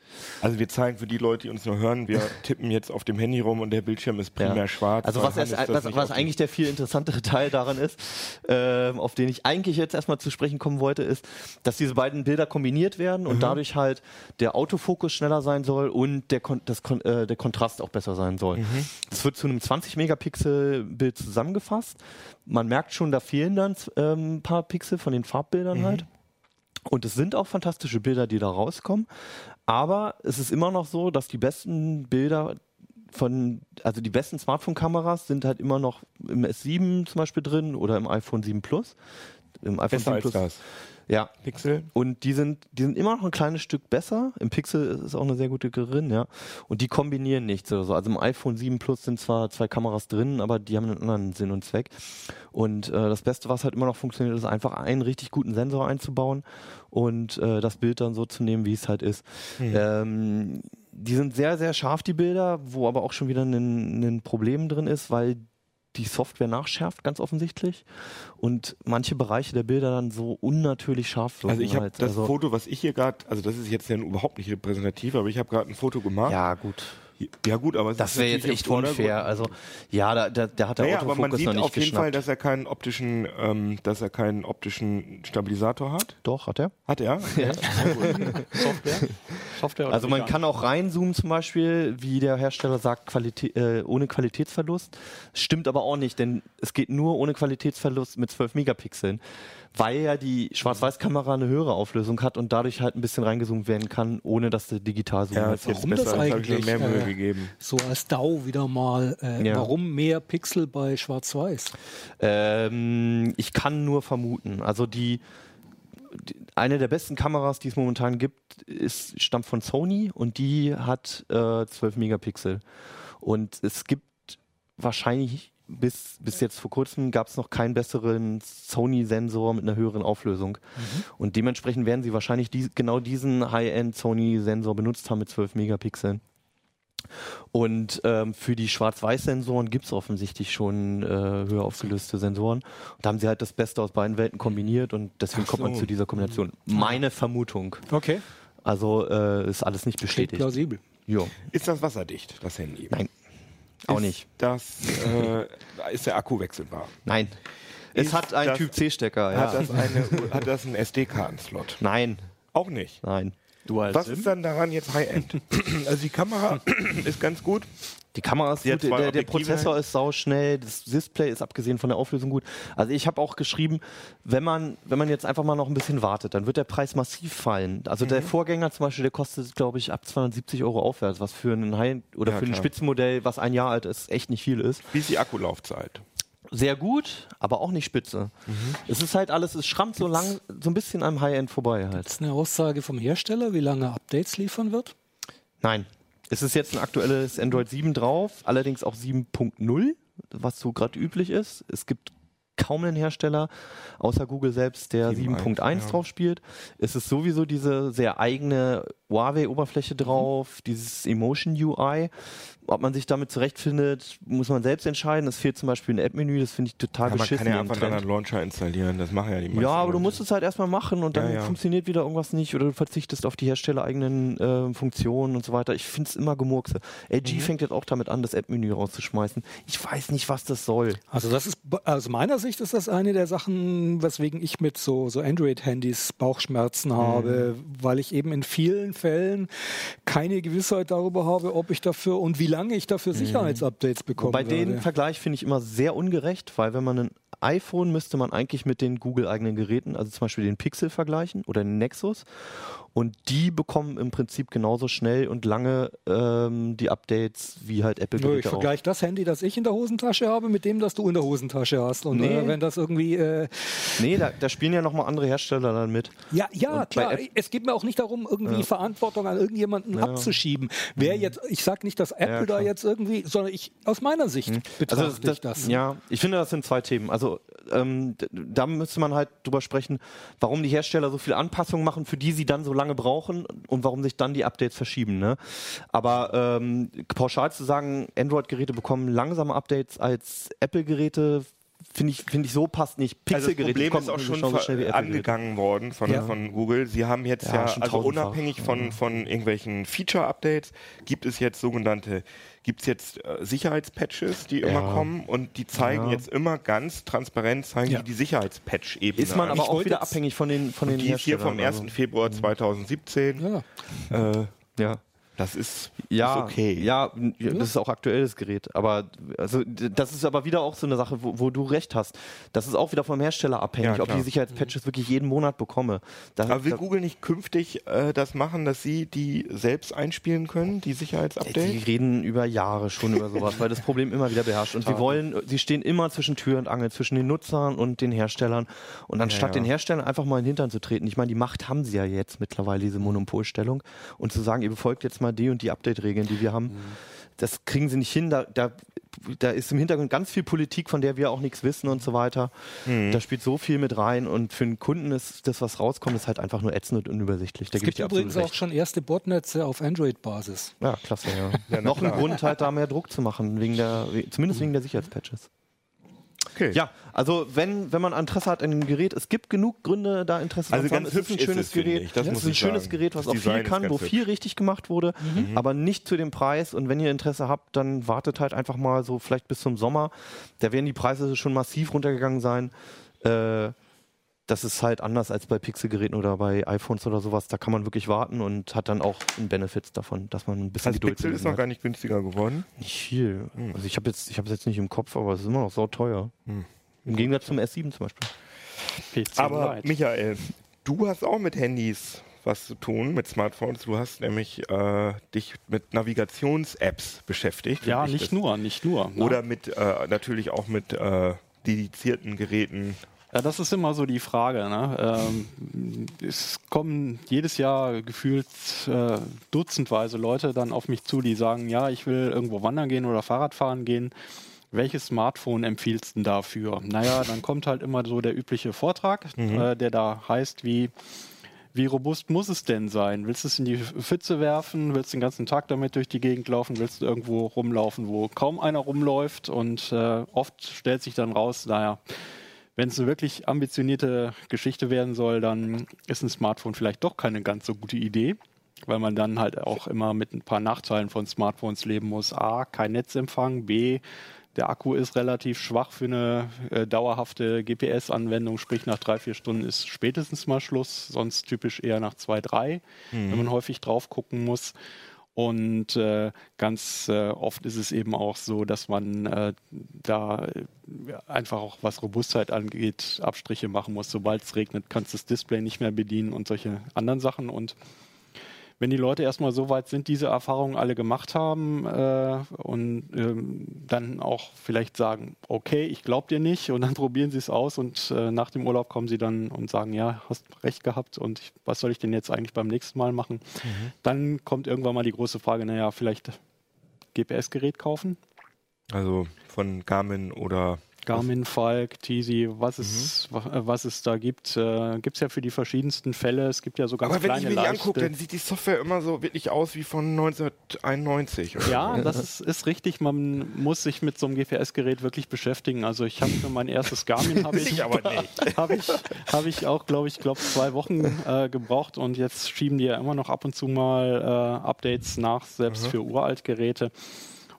[SPEAKER 1] Also wir zeigen für die Leute, die uns nur hören, wir tippen jetzt auf dem Handy rum und der Bildschirm ist primär
[SPEAKER 3] Ja.
[SPEAKER 1] schwarz.
[SPEAKER 3] Also was, erst, was, was eigentlich der viel interessantere Teil daran ist, ähm, auf den ich eigentlich jetzt erstmal zu sprechen kommen wollte, ist, dass diese beiden Bilder kombiniert werden und dadurch halt der Autofokus schneller sein soll und der, Kon das Kon äh, der Kontrast auch besser sein soll. Das wird zu einem 20 Megapixel Bild zusammengefasst. Man merkt schon, da fehlen dann ähm, ein paar Pixel von den Farbbildern halt. Und es sind auch fantastische Bilder, die da rauskommen. Aber es ist immer noch so, dass die besten Bilder von, also die besten Smartphone-Kameras sind halt immer noch im S7 zum Beispiel drin oder im iPhone 7 Plus. Im iPhone
[SPEAKER 1] Besser
[SPEAKER 3] 7
[SPEAKER 1] als
[SPEAKER 3] Plus.
[SPEAKER 1] das.
[SPEAKER 3] Ja.
[SPEAKER 1] Pixel.
[SPEAKER 3] Und die sind, die sind immer noch ein kleines Stück besser. Im Pixel ist auch eine sehr gute drin, ja. Und die kombinieren nichts oder so. Also im iPhone 7 Plus sind zwar zwei Kameras drin, aber die haben einen anderen Sinn und Zweck. Und äh, das Beste, was halt immer noch funktioniert, ist einfach einen richtig guten Sensor einzubauen und äh, das Bild dann so zu nehmen, wie es halt ist. Ähm, die sind sehr, sehr scharf, die Bilder, wo aber auch schon wieder ein, ein Problem drin ist, weil die Software nachschärft, ganz offensichtlich. Und manche Bereiche der Bilder dann so unnatürlich scharf wirken.
[SPEAKER 1] Also ich habe
[SPEAKER 3] halt.
[SPEAKER 1] das
[SPEAKER 3] also,
[SPEAKER 1] Foto, was ich hier gerade, also das ist jetzt ja überhaupt nicht repräsentativ, aber ich habe gerade ein Foto gemacht.
[SPEAKER 3] Ja, gut.
[SPEAKER 1] Ja gut, aber es
[SPEAKER 3] Das wäre jetzt echt unfair. Also, ja, da, da, da hat der
[SPEAKER 1] Naja, aber man
[SPEAKER 3] Autofokus
[SPEAKER 1] sieht
[SPEAKER 3] noch nicht
[SPEAKER 1] auf jeden
[SPEAKER 3] geschnappt.
[SPEAKER 1] Fall, dass er keinen optischen, ähm, dass er keinen optischen Stabilisator hat.
[SPEAKER 3] Doch, hat er.
[SPEAKER 1] Hat er? Ja.
[SPEAKER 5] Software? Software oder
[SPEAKER 3] Also man
[SPEAKER 5] nicht?
[SPEAKER 3] kann auch reinzoomen zum Beispiel, wie der Hersteller sagt, Qualität, äh, ohne Qualitätsverlust. Stimmt aber auch nicht, denn es geht nur ohne Qualitätsverlust mit 12 Megapixeln, weil ja die Schwarz-Weiß-Kamera eine höhere Auflösung hat und dadurch halt ein bisschen reingezoomt werden kann, ohne dass der Digitalzoom
[SPEAKER 1] Ja,
[SPEAKER 3] halt
[SPEAKER 1] ist jetzt
[SPEAKER 4] Warum das
[SPEAKER 1] ich mir
[SPEAKER 4] eigentlich,
[SPEAKER 1] mehr Mühe
[SPEAKER 4] äh,
[SPEAKER 1] gegeben.
[SPEAKER 4] So als DAO wieder mal, äh,
[SPEAKER 3] Ja.
[SPEAKER 4] warum mehr Pixel bei Schwarz-Weiß?
[SPEAKER 3] Ähm, ich kann nur vermuten. Also die, die eine der besten Kameras, die es momentan gibt, ist, stammt von Sony und die hat äh, 12 Megapixel. Und es gibt wahrscheinlich bis, bis jetzt vor kurzem gab es noch keinen besseren Sony-Sensor mit einer höheren Auflösung. Und dementsprechend werden sie wahrscheinlich die, genau diesen High-End Sony-Sensor benutzt haben mit 12 Megapixeln. Und ähm, für die Schwarz-Weiß-Sensoren gibt es offensichtlich schon äh, höher aufgelöste Sensoren. Und da haben sie halt das Beste aus beiden Welten kombiniert und deswegen
[SPEAKER 1] Ach
[SPEAKER 3] kommt man
[SPEAKER 1] so.
[SPEAKER 3] zu dieser Kombination. Meine Vermutung.
[SPEAKER 4] Okay.
[SPEAKER 3] Also äh, ist alles nicht
[SPEAKER 4] Klingt
[SPEAKER 3] bestätigt.
[SPEAKER 4] plausibel.
[SPEAKER 3] Jo.
[SPEAKER 1] Ist das wasserdicht, das Handy?
[SPEAKER 3] Nein. Auch nicht.
[SPEAKER 1] Das äh, ist der Akku wechselbar.
[SPEAKER 3] Nein. Es
[SPEAKER 1] Ist
[SPEAKER 3] hat einen
[SPEAKER 1] das-
[SPEAKER 3] Typ C-Stecker,
[SPEAKER 1] Hat,
[SPEAKER 3] ja.
[SPEAKER 1] das eine, hat das einen SD-Karten-Slot?
[SPEAKER 3] Nein,
[SPEAKER 1] Auch nicht.
[SPEAKER 3] nein.
[SPEAKER 5] Dual
[SPEAKER 1] Was
[SPEAKER 5] SIM?
[SPEAKER 1] ist dann daran jetzt High-End? also die Kamera ist ganz gut.
[SPEAKER 3] Die Kamera ist
[SPEAKER 1] hat
[SPEAKER 3] gut, der, der. Prozessor ist sauschnell, das Display ist abgesehen von der Auflösung gut. Also ich habe auch geschrieben, wenn man, wenn man jetzt einfach mal noch ein bisschen wartet, dann wird der Preis massiv fallen. Also
[SPEAKER 1] Mhm.
[SPEAKER 3] der Vorgänger zum Beispiel, der kostet, glaube ich, ab 270 Euro aufwärts, was für ein High oder
[SPEAKER 1] Ja,
[SPEAKER 3] für ein
[SPEAKER 1] klar.
[SPEAKER 3] Spitzenmodell, was ein Jahr alt ist, echt nicht viel ist.
[SPEAKER 1] Wie ist die Akkulaufzeit?
[SPEAKER 3] Sehr gut, aber auch nicht spitze.
[SPEAKER 1] Mhm.
[SPEAKER 3] Es ist halt alles, es schrammt so lang, so ein bisschen am High-End vorbei halt.
[SPEAKER 4] Das ist eine Aussage vom Hersteller, wie lange Updates liefern wird.
[SPEAKER 3] Nein. Es ist jetzt ein aktuelles Android 7 drauf, allerdings auch 7.0, was so gerade üblich ist. Es gibt kaum einen Hersteller, außer Google selbst, der
[SPEAKER 1] 7.1,
[SPEAKER 3] 7.1
[SPEAKER 1] ja.
[SPEAKER 3] drauf spielt. Es ist sowieso diese sehr eigene Huawei-Oberfläche
[SPEAKER 1] Mhm.
[SPEAKER 3] drauf, dieses Emotion UI. Ob man sich damit zurechtfindet, muss man selbst entscheiden. Es fehlt zum Beispiel ein App-Menü, das finde ich total
[SPEAKER 1] Ja, man
[SPEAKER 3] beschissen.
[SPEAKER 1] kann ja einfach einen Launcher installieren. Das machen ja die meisten.
[SPEAKER 3] Ja, aber du
[SPEAKER 1] Leute.
[SPEAKER 3] musst es halt erstmal machen und dann
[SPEAKER 1] Ja, ja.
[SPEAKER 3] funktioniert wieder irgendwas nicht oder du verzichtest auf die herstellereigenen äh, Funktionen und so weiter. Ich finde es immer Gemurkse. LG
[SPEAKER 1] Mhm.
[SPEAKER 3] fängt jetzt auch damit an, das App-Menü rauszuschmeißen. Ich weiß nicht, was das soll.
[SPEAKER 4] Also das ist aus meiner Sicht ist das eine der Sachen, weswegen ich mit so, so Android-Handys Bauchschmerzen habe, weil ich eben in vielen Fällen keine Gewissheit darüber habe, ob ich dafür und wie lange ich dafür Sicherheitsupdates bekomme.
[SPEAKER 3] Bei den Vergleich finde ich immer sehr ungerecht, weil wenn man ein iPhone müsste man eigentlich mit den Google-eigenen Geräten, also zum Beispiel den Pixel vergleichen oder den Nexus. Und die bekommen im Prinzip genauso schnell und lange ähm, die Updates wie halt
[SPEAKER 4] Nö, ich vergleiche das Handy, das ich in der Hosentasche habe, mit dem, das du in der Hosentasche hast. Und
[SPEAKER 3] Nee.
[SPEAKER 4] äh, wenn das irgendwie äh,
[SPEAKER 3] Nee, da, da spielen ja nochmal andere Hersteller dann mit.
[SPEAKER 4] Ja, ja,
[SPEAKER 3] Und
[SPEAKER 4] klar. Es geht mir auch nicht darum, irgendwie Verantwortung an irgendjemanden abzuschieben. Wer jetzt, ich sage nicht, dass Apple
[SPEAKER 3] Mhm. Ja,
[SPEAKER 4] da.
[SPEAKER 3] Mhm.
[SPEAKER 4] jetzt irgendwie, sondern ich aus meiner Sicht betrachte
[SPEAKER 3] Also das,
[SPEAKER 4] ich das.
[SPEAKER 3] Ja, ich finde, das sind zwei Themen. Also ähm, d- da müsste man halt drüber sprechen, warum die Hersteller so viele Anpassungen machen, für die sie dann so lange brauchen und warum sich dann die Updates verschieben. Ne? Aber ähm, pauschal zu sagen, Android-Geräte bekommen langsamer Updates als Apple-Geräte, finde ich, finde ich so passt nicht.
[SPEAKER 1] Also das
[SPEAKER 3] Pixel-Geräte
[SPEAKER 1] Problem ist auch schon
[SPEAKER 3] Apple-Geräte.
[SPEAKER 1] angegangen worden von,
[SPEAKER 4] Ja.
[SPEAKER 1] von Google. Sie haben jetzt
[SPEAKER 3] Ja,
[SPEAKER 1] ja,
[SPEAKER 3] schon
[SPEAKER 1] also unabhängig von, von irgendwelchen Feature-Updates, gibt es jetzt sogenannte, gibt es jetzt äh, Sicherheitspatches, die immer kommen und die zeigen
[SPEAKER 3] Ja.
[SPEAKER 1] jetzt immer ganz transparent, zeigen
[SPEAKER 4] Ja.
[SPEAKER 1] die die Sicherheitspatch-Ebene
[SPEAKER 3] Ist man
[SPEAKER 1] an.
[SPEAKER 3] aber
[SPEAKER 4] Ich
[SPEAKER 3] auch wieder abhängig von den, von den
[SPEAKER 1] die ist hier vom 1.
[SPEAKER 3] also,
[SPEAKER 1] Februar 2017.
[SPEAKER 4] Ja.
[SPEAKER 1] Äh,
[SPEAKER 3] ja.
[SPEAKER 1] Das ist,
[SPEAKER 3] Ja,
[SPEAKER 1] ist okay.
[SPEAKER 3] Ja, ja, das ist auch aktuelles Gerät. Aber also das ist aber wieder auch so eine Sache, wo, wo du recht hast. Das ist auch wieder vom Hersteller abhängig,
[SPEAKER 1] Ja,
[SPEAKER 3] ob die Sicherheitspatches wirklich jeden Monat bekomme. Da,
[SPEAKER 1] Aber will Google nicht künftig äh, das machen, dass sie die selbst einspielen können, die
[SPEAKER 3] die
[SPEAKER 1] Sicherheitsupdates?
[SPEAKER 3] reden über Jahre schon über sowas, weil das Problem immer wieder beherrscht. Und sie wollen, sie stehen immer zwischen Tür und Angel, zwischen den Nutzern und den Herstellern. Und anstatt
[SPEAKER 1] ja.
[SPEAKER 3] den Herstellern einfach mal in den Hintern zu treten, ich meine, die Macht haben sie ja jetzt mittlerweile, diese Monopolstellung, und zu sagen, ihr befolgt jetzt mal die und die Update-Regeln, die wir haben, das kriegen sie nicht hin. Da, da, da ist im Hintergrund ganz viel Politik, von der wir auch nichts wissen und so weiter. Da spielt so viel mit rein und für den Kunden ist das, was rauskommt, ist halt einfach nur ätzend und unübersichtlich. Da
[SPEAKER 4] Es gibt übrigens auch
[SPEAKER 3] recht.
[SPEAKER 4] schon erste Botnetze auf Android-Basis.
[SPEAKER 3] Ja, klasse, ja.
[SPEAKER 1] na
[SPEAKER 3] Noch ein. Grund halt, da mehr Druck zu machen, wegen der, zumindest wegen der Sicherheitspatches.
[SPEAKER 1] Okay.
[SPEAKER 3] Ja, also wenn, wenn man Interesse hat an dem Gerät, es gibt genug Gründe, da Interesse
[SPEAKER 1] Also
[SPEAKER 3] zu haben.
[SPEAKER 1] ganz
[SPEAKER 3] es ist ein schönes
[SPEAKER 1] es,
[SPEAKER 3] Gerät.
[SPEAKER 1] ich. Das
[SPEAKER 3] es
[SPEAKER 1] muss
[SPEAKER 3] ist ein schönes
[SPEAKER 1] sagen.
[SPEAKER 3] Gerät, was
[SPEAKER 1] Das
[SPEAKER 3] auch viel
[SPEAKER 1] Design
[SPEAKER 3] kann, wo
[SPEAKER 1] hübsch. Mhm.
[SPEAKER 3] viel richtig gemacht wurde, aber nicht zu dem Preis. Und wenn ihr Interesse habt, dann wartet halt einfach mal so vielleicht bis zum Sommer. Da werden die Preise schon massiv runtergegangen sein. Äh, das ist halt anders als bei Pixelgeräten oder bei iPhones oder sowas. Da kann man wirklich warten und hat dann auch einen Benefits davon, dass man ein bisschen
[SPEAKER 1] Das
[SPEAKER 3] Geduld
[SPEAKER 1] Pixel ist noch
[SPEAKER 3] hat.
[SPEAKER 1] gar nicht günstiger geworden.
[SPEAKER 3] Nicht viel.
[SPEAKER 1] Hm.
[SPEAKER 3] Also ich habe jetzt, ich habe es jetzt nicht im Kopf, aber es ist immer noch sau teuer.
[SPEAKER 1] Hm.
[SPEAKER 3] Im Gegensatz zum S7 zum Beispiel.
[SPEAKER 5] PC
[SPEAKER 1] Aber
[SPEAKER 5] Lite.
[SPEAKER 1] Michael, du hast auch mit Handys was zu tun, mit Smartphones. Du hast nämlich äh, dich mit Navigations-Apps beschäftigt.
[SPEAKER 5] ja, nicht
[SPEAKER 1] das-
[SPEAKER 5] nur, nicht nur. Ne?
[SPEAKER 1] Oder mit äh, natürlich auch mit äh, dedizierten Geräten.
[SPEAKER 5] Ja, das ist immer so die Frage. Ne? Ähm, es kommen jedes Jahr gefühlt äh, dutzendweise Leute dann auf mich zu, die sagen, ja, ich will irgendwo wandern gehen oder Fahrrad fahren gehen. Welches Smartphone empfiehlst du denn dafür? Naja, dann kommt halt immer so der übliche Vortrag, äh, der da heißt wie, wie robust muss es denn sein? Willst du es in die Pfütze werfen? Willst du den ganzen Tag damit durch die Gegend laufen? Willst du irgendwo rumlaufen, wo kaum einer rumläuft? Und äh, oft stellt sich dann raus, naja, wenn es eine wirklich ambitionierte Geschichte werden soll, dann ist ein Smartphone vielleicht doch keine ganz so gute Idee, weil man dann halt auch immer mit ein paar Nachteilen von Smartphones leben muss. A, kein Netzempfang, B, der Akku ist relativ schwach für eine äh, dauerhafte GPS-Anwendung, sprich nach drei, vier Stunden ist spätestens mal Schluss, sonst typisch eher nach zwei, drei, wenn man häufig drauf gucken muss. Und äh, ganz äh, oft ist es eben auch so, dass man äh, da einfach auch was Robustheit angeht, Abstriche machen muss. Sobald es regnet, kannst du das Display nicht mehr bedienen und solche anderen Sachen. Und wenn die Leute erstmal so weit sind, diese Erfahrungen alle gemacht haben äh, und ähm, dann auch vielleicht sagen, okay, ich glaube dir nicht und dann probieren sie es aus und äh, nach dem Urlaub kommen sie dann und sagen, ja, hast recht gehabt und ich, was soll ich denn jetzt eigentlich beim nächsten Mal machen? Dann kommt irgendwann mal die große Frage, naja, vielleicht GPS-Gerät kaufen.
[SPEAKER 1] Also von Garmin oder
[SPEAKER 5] Garmin, Falk, Tisi, was es, wa- äh, was es da gibt, äh, gibt es ja für die verschiedensten Fälle. Es gibt ja so ganz
[SPEAKER 1] Aber wenn ich
[SPEAKER 5] kleine
[SPEAKER 1] mir die angucke, dann sieht die Software immer so wirklich aus wie von 1991. Oder
[SPEAKER 5] Ja, das ist, ist richtig. Man muss sich mit so einem GPS-Gerät wirklich beschäftigen. Also ich habe für mein erstes Garmin habe ich,
[SPEAKER 1] Ich aber nicht.
[SPEAKER 5] habe ich, habe ich auch, glaube ich, glaube zwei Wochen äh, gebraucht und jetzt schieben die ja immer noch ab und zu mal äh, Updates nach, selbst für Uraltgeräte.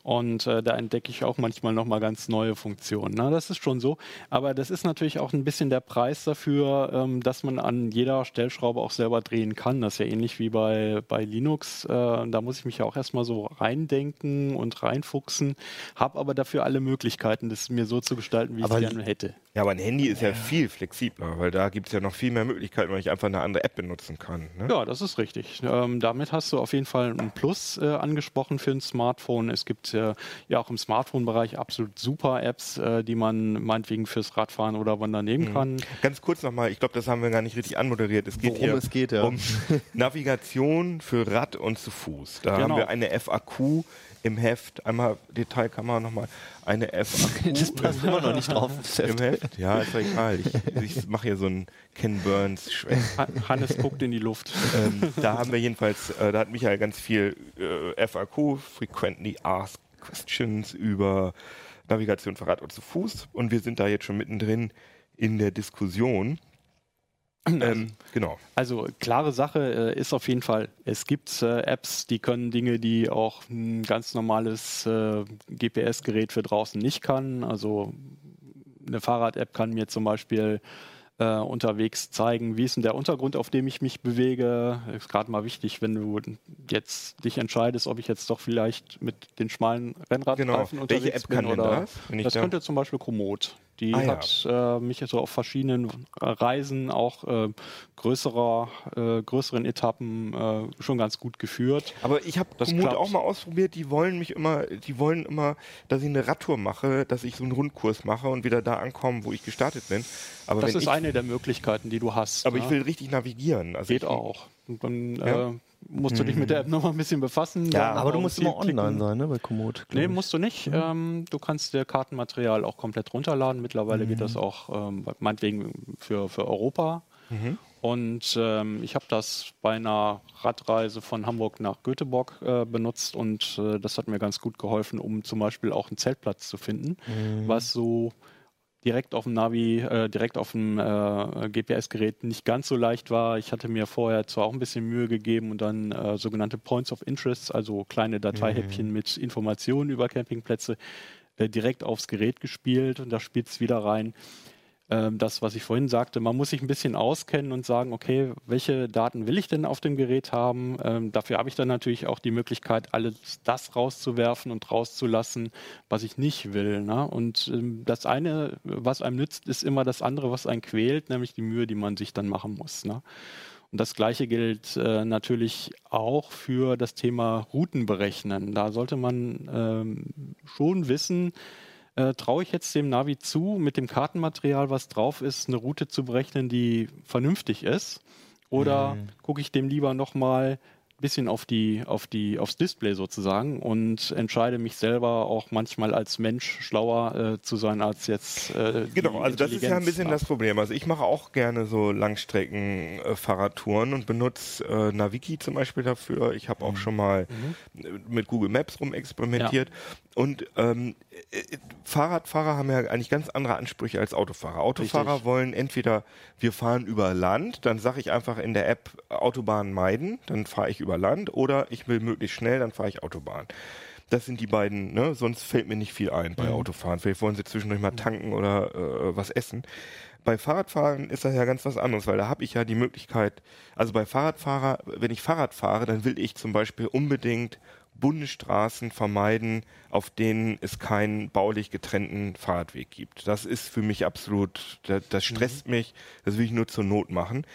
[SPEAKER 5] Und äh, da entdecke ich auch manchmal nochmal ganz neue Funktionen. Ne? Das ist schon so. Aber das ist natürlich auch ein bisschen der Preis dafür, ähm, dass man an jeder Stellschraube auch selber drehen kann. Das ist ja ähnlich wie bei, bei Linux. Äh, da muss ich mich ja auch erstmal so reindenken und reinfuchsen. Habe aber dafür alle Möglichkeiten, das mir so zu gestalten, wie ich es gerne hätte.
[SPEAKER 1] Ja, aber ein Handy ist ja viel flexibler, weil da gibt es ja noch viel mehr Möglichkeiten, weil ich einfach eine andere App benutzen kann. Ne?
[SPEAKER 5] Ja, das ist richtig. Ähm, damit hast du auf jeden Fall ein Plus äh, angesprochen für ein Smartphone. Es gibt äh, ja auch im Smartphone-Bereich absolut super Apps, äh, die man meinetwegen fürs Radfahren oder Wandern nehmen
[SPEAKER 1] Mhm.
[SPEAKER 5] kann.
[SPEAKER 1] Ganz kurz nochmal, ich glaube, das haben wir gar nicht richtig anmoderiert. Es geht
[SPEAKER 3] Worum
[SPEAKER 1] hier
[SPEAKER 3] es geht, ja.
[SPEAKER 1] um Navigation für Rad und zu Fuß. Da haben
[SPEAKER 5] Genau.
[SPEAKER 1] wir eine FAQ im Heft. Einmal Detailkamera nochmal. Eine FAQ
[SPEAKER 3] Das passt immer noch nicht drauf.
[SPEAKER 1] im Heft. Ja, ist doch egal. Ich, ich mache hier so einen Ken Burns
[SPEAKER 5] Hannes guckt in die Luft.
[SPEAKER 1] ähm, da haben wir jedenfalls, äh, da hat Michael ganz viel äh, FAQ, Frequently Asked Questions über Navigation für Rad und zu Fuß. Und wir sind da jetzt schon mittendrin in der Diskussion. Ähm, genau.
[SPEAKER 5] Also klare Sache äh, ist auf jeden Fall, es gibt äh, Apps, die können Dinge, die auch ein ganz normales äh, GPS-Gerät für draußen nicht kann. Also eine Fahrrad-App kann mir zum Beispiel äh, unterwegs zeigen, wie ist denn der Untergrund, auf dem ich mich bewege. Ist gerade mal wichtig, wenn du jetzt dich entscheidest, ob ich jetzt doch vielleicht mit den schmalen Rennradreifen
[SPEAKER 1] Genau.
[SPEAKER 5] unterwegs
[SPEAKER 1] Welche App
[SPEAKER 5] bin
[SPEAKER 1] kann
[SPEAKER 5] oder
[SPEAKER 1] das,
[SPEAKER 5] das
[SPEAKER 1] da-
[SPEAKER 5] könnte zum Beispiel Komoot. Die
[SPEAKER 1] Ah, ja.
[SPEAKER 5] hat äh, mich so auf verschiedenen äh, Reisen, auch äh, größerer, äh, größeren Etappen äh, schon ganz gut geführt.
[SPEAKER 1] Aber ich habe
[SPEAKER 5] Das
[SPEAKER 1] Komoot auch mal ausprobiert. Die wollen mich immer, die wollen immer, dass ich eine Radtour mache, dass ich so einen Rundkurs mache und wieder da ankomme, wo ich gestartet bin. Aber
[SPEAKER 5] Das ist
[SPEAKER 1] ich,
[SPEAKER 5] eine der Möglichkeiten, die du hast.
[SPEAKER 1] aber
[SPEAKER 5] ne?
[SPEAKER 1] ich will richtig navigieren. Also
[SPEAKER 5] Geht
[SPEAKER 1] ich,
[SPEAKER 5] auch. Und dann
[SPEAKER 1] Ja.
[SPEAKER 5] äh, musst du dich mit der App nochmal ein bisschen befassen.
[SPEAKER 3] Ja, aber du musst immer online
[SPEAKER 5] klicken.
[SPEAKER 3] sein, ne, bei Komoot.
[SPEAKER 5] Nee, musst du nicht. Ähm, du kannst dir Kartenmaterial auch komplett runterladen. Mittlerweile geht das auch ähm, meinetwegen für, für Europa. Und ähm, ich habe das bei einer Radreise von Hamburg nach Göteborg äh, benutzt und äh, das hat mir ganz gut geholfen, um zum Beispiel auch einen Zeltplatz zu finden, was so direkt auf dem Navi, äh, direkt auf dem äh, GPS-Gerät nicht ganz so leicht war. Ich hatte mir vorher zwar auch ein bisschen Mühe gegeben und dann äh, sogenannte Points of Interest, also kleine Dateihäppchen mhm. mit Informationen über Campingplätze, äh, direkt aufs Gerät gespielt und da spielt es wieder rein. Ähm, das, was ich vorhin sagte, man muss sich ein bisschen auskennen und sagen, okay, welche Daten will ich denn auf dem Gerät haben? Ähm, dafür habe ich dann natürlich auch die Möglichkeit, alles das rauszuwerfen und rauszulassen, was ich nicht will. Ne? Und ähm, das eine, was einem nützt, ist immer das andere, was einen quält, nämlich die Mühe, die man sich dann machen muss. Ne? Und das Gleiche gilt äh, natürlich auch für das Thema Routen berechnen. Da sollte man ähm, schon wissen, äh, traue ich jetzt dem Navi zu, mit dem Kartenmaterial, was drauf ist, eine Route zu berechnen, die vernünftig ist? Oder mhm. gucke ich dem lieber nochmal bisschen auf die, auf die, aufs Display sozusagen und entscheide mich selber auch manchmal als Mensch schlauer äh, zu sein als jetzt. Äh,
[SPEAKER 1] genau, also das ist ja ein bisschen ab. das Problem. Also ich mache auch gerne so Langstrecken-Fahrradtouren äh, und benutze äh, Naviki zum Beispiel dafür. Ich habe auch mhm. schon mal mhm. mit Google Maps rumexperimentiert. Ja. Und ähm, äh, Fahrradfahrer haben ja eigentlich ganz andere Ansprüche als Autofahrer. Autofahrer Richtig. wollen entweder wir fahren über Land, dann sage ich einfach in der App Autobahn meiden, dann fahre ich über Land, oder ich will möglichst schnell, dann fahre ich Autobahn. Das sind die beiden, ne? sonst fällt mir nicht viel ein bei mhm. Autofahren. Vielleicht wollen sie zwischendurch mal tanken oder äh, was essen. Bei Fahrradfahren ist das ja ganz was anderes, weil da habe ich ja die Möglichkeit, also bei Fahrradfahrer, wenn ich Fahrrad fahre, dann will ich zum Beispiel unbedingt Bundesstraßen vermeiden, auf denen es keinen baulich getrennten Fahrradweg gibt. Das ist für mich absolut, das, das stresst mhm. mich, das will ich nur zur Not machen.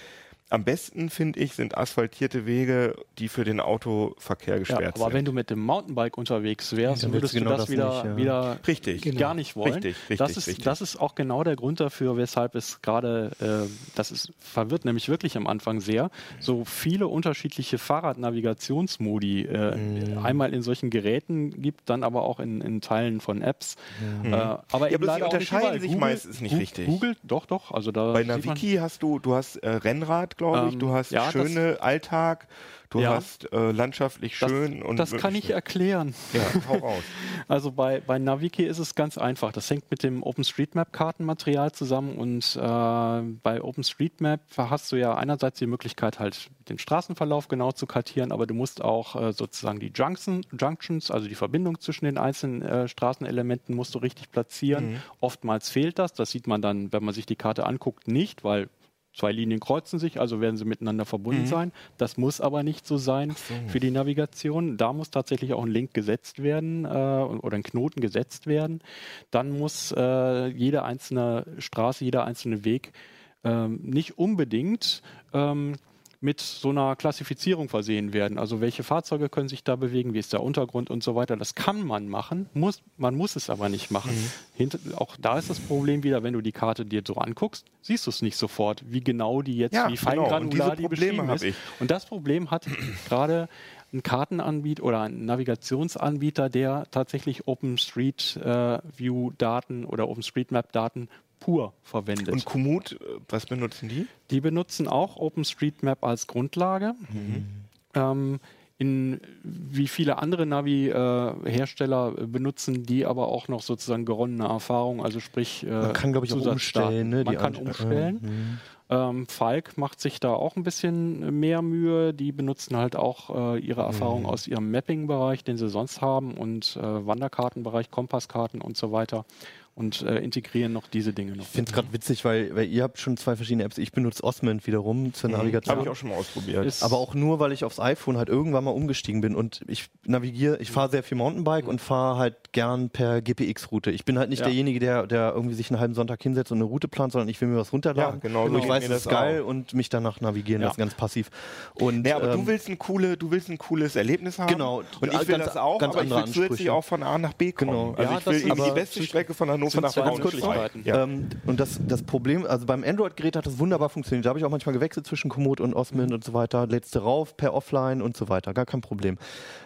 [SPEAKER 1] Am besten, finde ich, sind asphaltierte Wege, die für den Autoverkehr gesperrt ja, aber
[SPEAKER 5] sind. Aber wenn du mit dem Mountainbike unterwegs wärst, ja, würdest genau du das, das wieder, nicht, ja. wieder
[SPEAKER 1] richtig,
[SPEAKER 5] genau. gar nicht wollen.
[SPEAKER 1] Richtig, richtig,
[SPEAKER 5] das, ist,
[SPEAKER 1] richtig.
[SPEAKER 5] das ist auch genau der Grund dafür, weshalb es gerade, äh, das ist, verwirrt nämlich wirklich am Anfang sehr, so viele unterschiedliche Fahrradnavigationsmodi äh, mhm. einmal in solchen Geräten gibt, dann aber auch in, in Teilen von Apps.
[SPEAKER 1] Mhm. Äh, aber ja, aber sie unterscheiden sich Google, meistens nicht richtig.
[SPEAKER 5] Google, doch, doch. Also da
[SPEAKER 1] Bei Naviki hast du, du hast äh, Glaube ich. Ähm, du hast ja, schöne Alltag, du ja. hast äh, landschaftlich schön
[SPEAKER 5] das,
[SPEAKER 1] und.
[SPEAKER 5] Das kann ich erklären.
[SPEAKER 1] Ja, hau raus.
[SPEAKER 5] Also bei, bei Naviki ist es ganz einfach. Das hängt mit dem OpenStreetMap-Kartenmaterial zusammen und äh, bei OpenStreetMap hast du ja einerseits die Möglichkeit, halt den Straßenverlauf genau zu kartieren, aber du musst auch äh, sozusagen die Junction, Junctions, also die Verbindung zwischen den einzelnen äh, Straßenelementen, musst du richtig platzieren. Mhm. Oftmals fehlt das. Das sieht man dann, wenn man sich die Karte anguckt, nicht, weil Zwei Linien kreuzen sich, also werden sie miteinander verbunden mhm. sein. Das muss aber nicht so sein so. für die Navigation. Da muss tatsächlich auch ein Link gesetzt werden äh, oder ein Knoten gesetzt werden. Dann muss äh, jede einzelne Straße, jeder einzelne Weg äh, nicht unbedingt ähm, mit so einer Klassifizierung versehen werden. Also welche Fahrzeuge können sich da bewegen, wie ist der Untergrund und so weiter. Das kann man machen, muss, man muss es aber nicht machen. Mhm. Hinter, auch da ist das Problem wieder, wenn du die Karte dir so anguckst, siehst du es nicht sofort, wie genau die jetzt,
[SPEAKER 1] ja,
[SPEAKER 5] wie
[SPEAKER 1] feingranular genau. die beschrieben ist. Ich.
[SPEAKER 5] Und das Problem hat gerade ein Kartenanbieter oder ein Navigationsanbieter, der tatsächlich OpenStreet-View-Daten äh, oder OpenStreetMap-Daten pur verwendet.
[SPEAKER 1] Und Komoot, äh, was benutzen die?
[SPEAKER 5] Die benutzen auch OpenStreetMap als Grundlage. Mhm. Ähm, in wie viele andere Navi-Hersteller äh, benutzen die aber auch noch sozusagen geronnene Erfahrung, also sprich
[SPEAKER 3] äh, Man kann, glaube ich, auch umstellen.
[SPEAKER 5] Ne, Man kann umstellen. Mhm. Ähm, Falk macht sich da auch ein bisschen mehr Mühe. Die benutzen halt auch äh, ihre Erfahrung mhm. aus ihrem Mapping-Bereich, den sie sonst haben, und äh, Wanderkartenbereich, Kompasskarten und so weiter und äh, integrieren noch diese Dinge noch.
[SPEAKER 3] Ich finde es gerade witzig, weil, weil ihr habt schon zwei verschiedene Apps. Ich benutze Osmond wiederum zur mhm. Navigation.
[SPEAKER 1] Habe ich auch schon mal ausprobiert.
[SPEAKER 3] Ist aber auch nur, weil ich aufs iPhone halt irgendwann mal umgestiegen bin und ich navigiere, ich fahre sehr viel Mountainbike mhm. und fahre halt gern per GPX-Route. Ich bin halt nicht ja. derjenige, der, der irgendwie sich einen halben Sonntag hinsetzt und eine Route plant, sondern ich will mir was runterladen.
[SPEAKER 1] Ja, genau.
[SPEAKER 3] Und ich weiß, das ist geil auch. und mich danach navigieren ja. lassen, ganz passiv.
[SPEAKER 1] Und, ja, aber ähm, du willst ein coole, du willst ein cooles Erlebnis haben.
[SPEAKER 3] Genau.
[SPEAKER 1] Und ich will ganz, das auch, aber ich will zusätzlich auch von A nach B kommen. Genau. Also ja, ich will eben die beste Strecke von Hannover nach Braunschweig.
[SPEAKER 3] Ja. Ähm, und das, das Problem, also beim Android-Gerät hat das wunderbar funktioniert. Da habe ich auch manchmal gewechselt zwischen Komoot und Osmond und so weiter. Du rauf per Offline und so weiter. Gar kein Problem.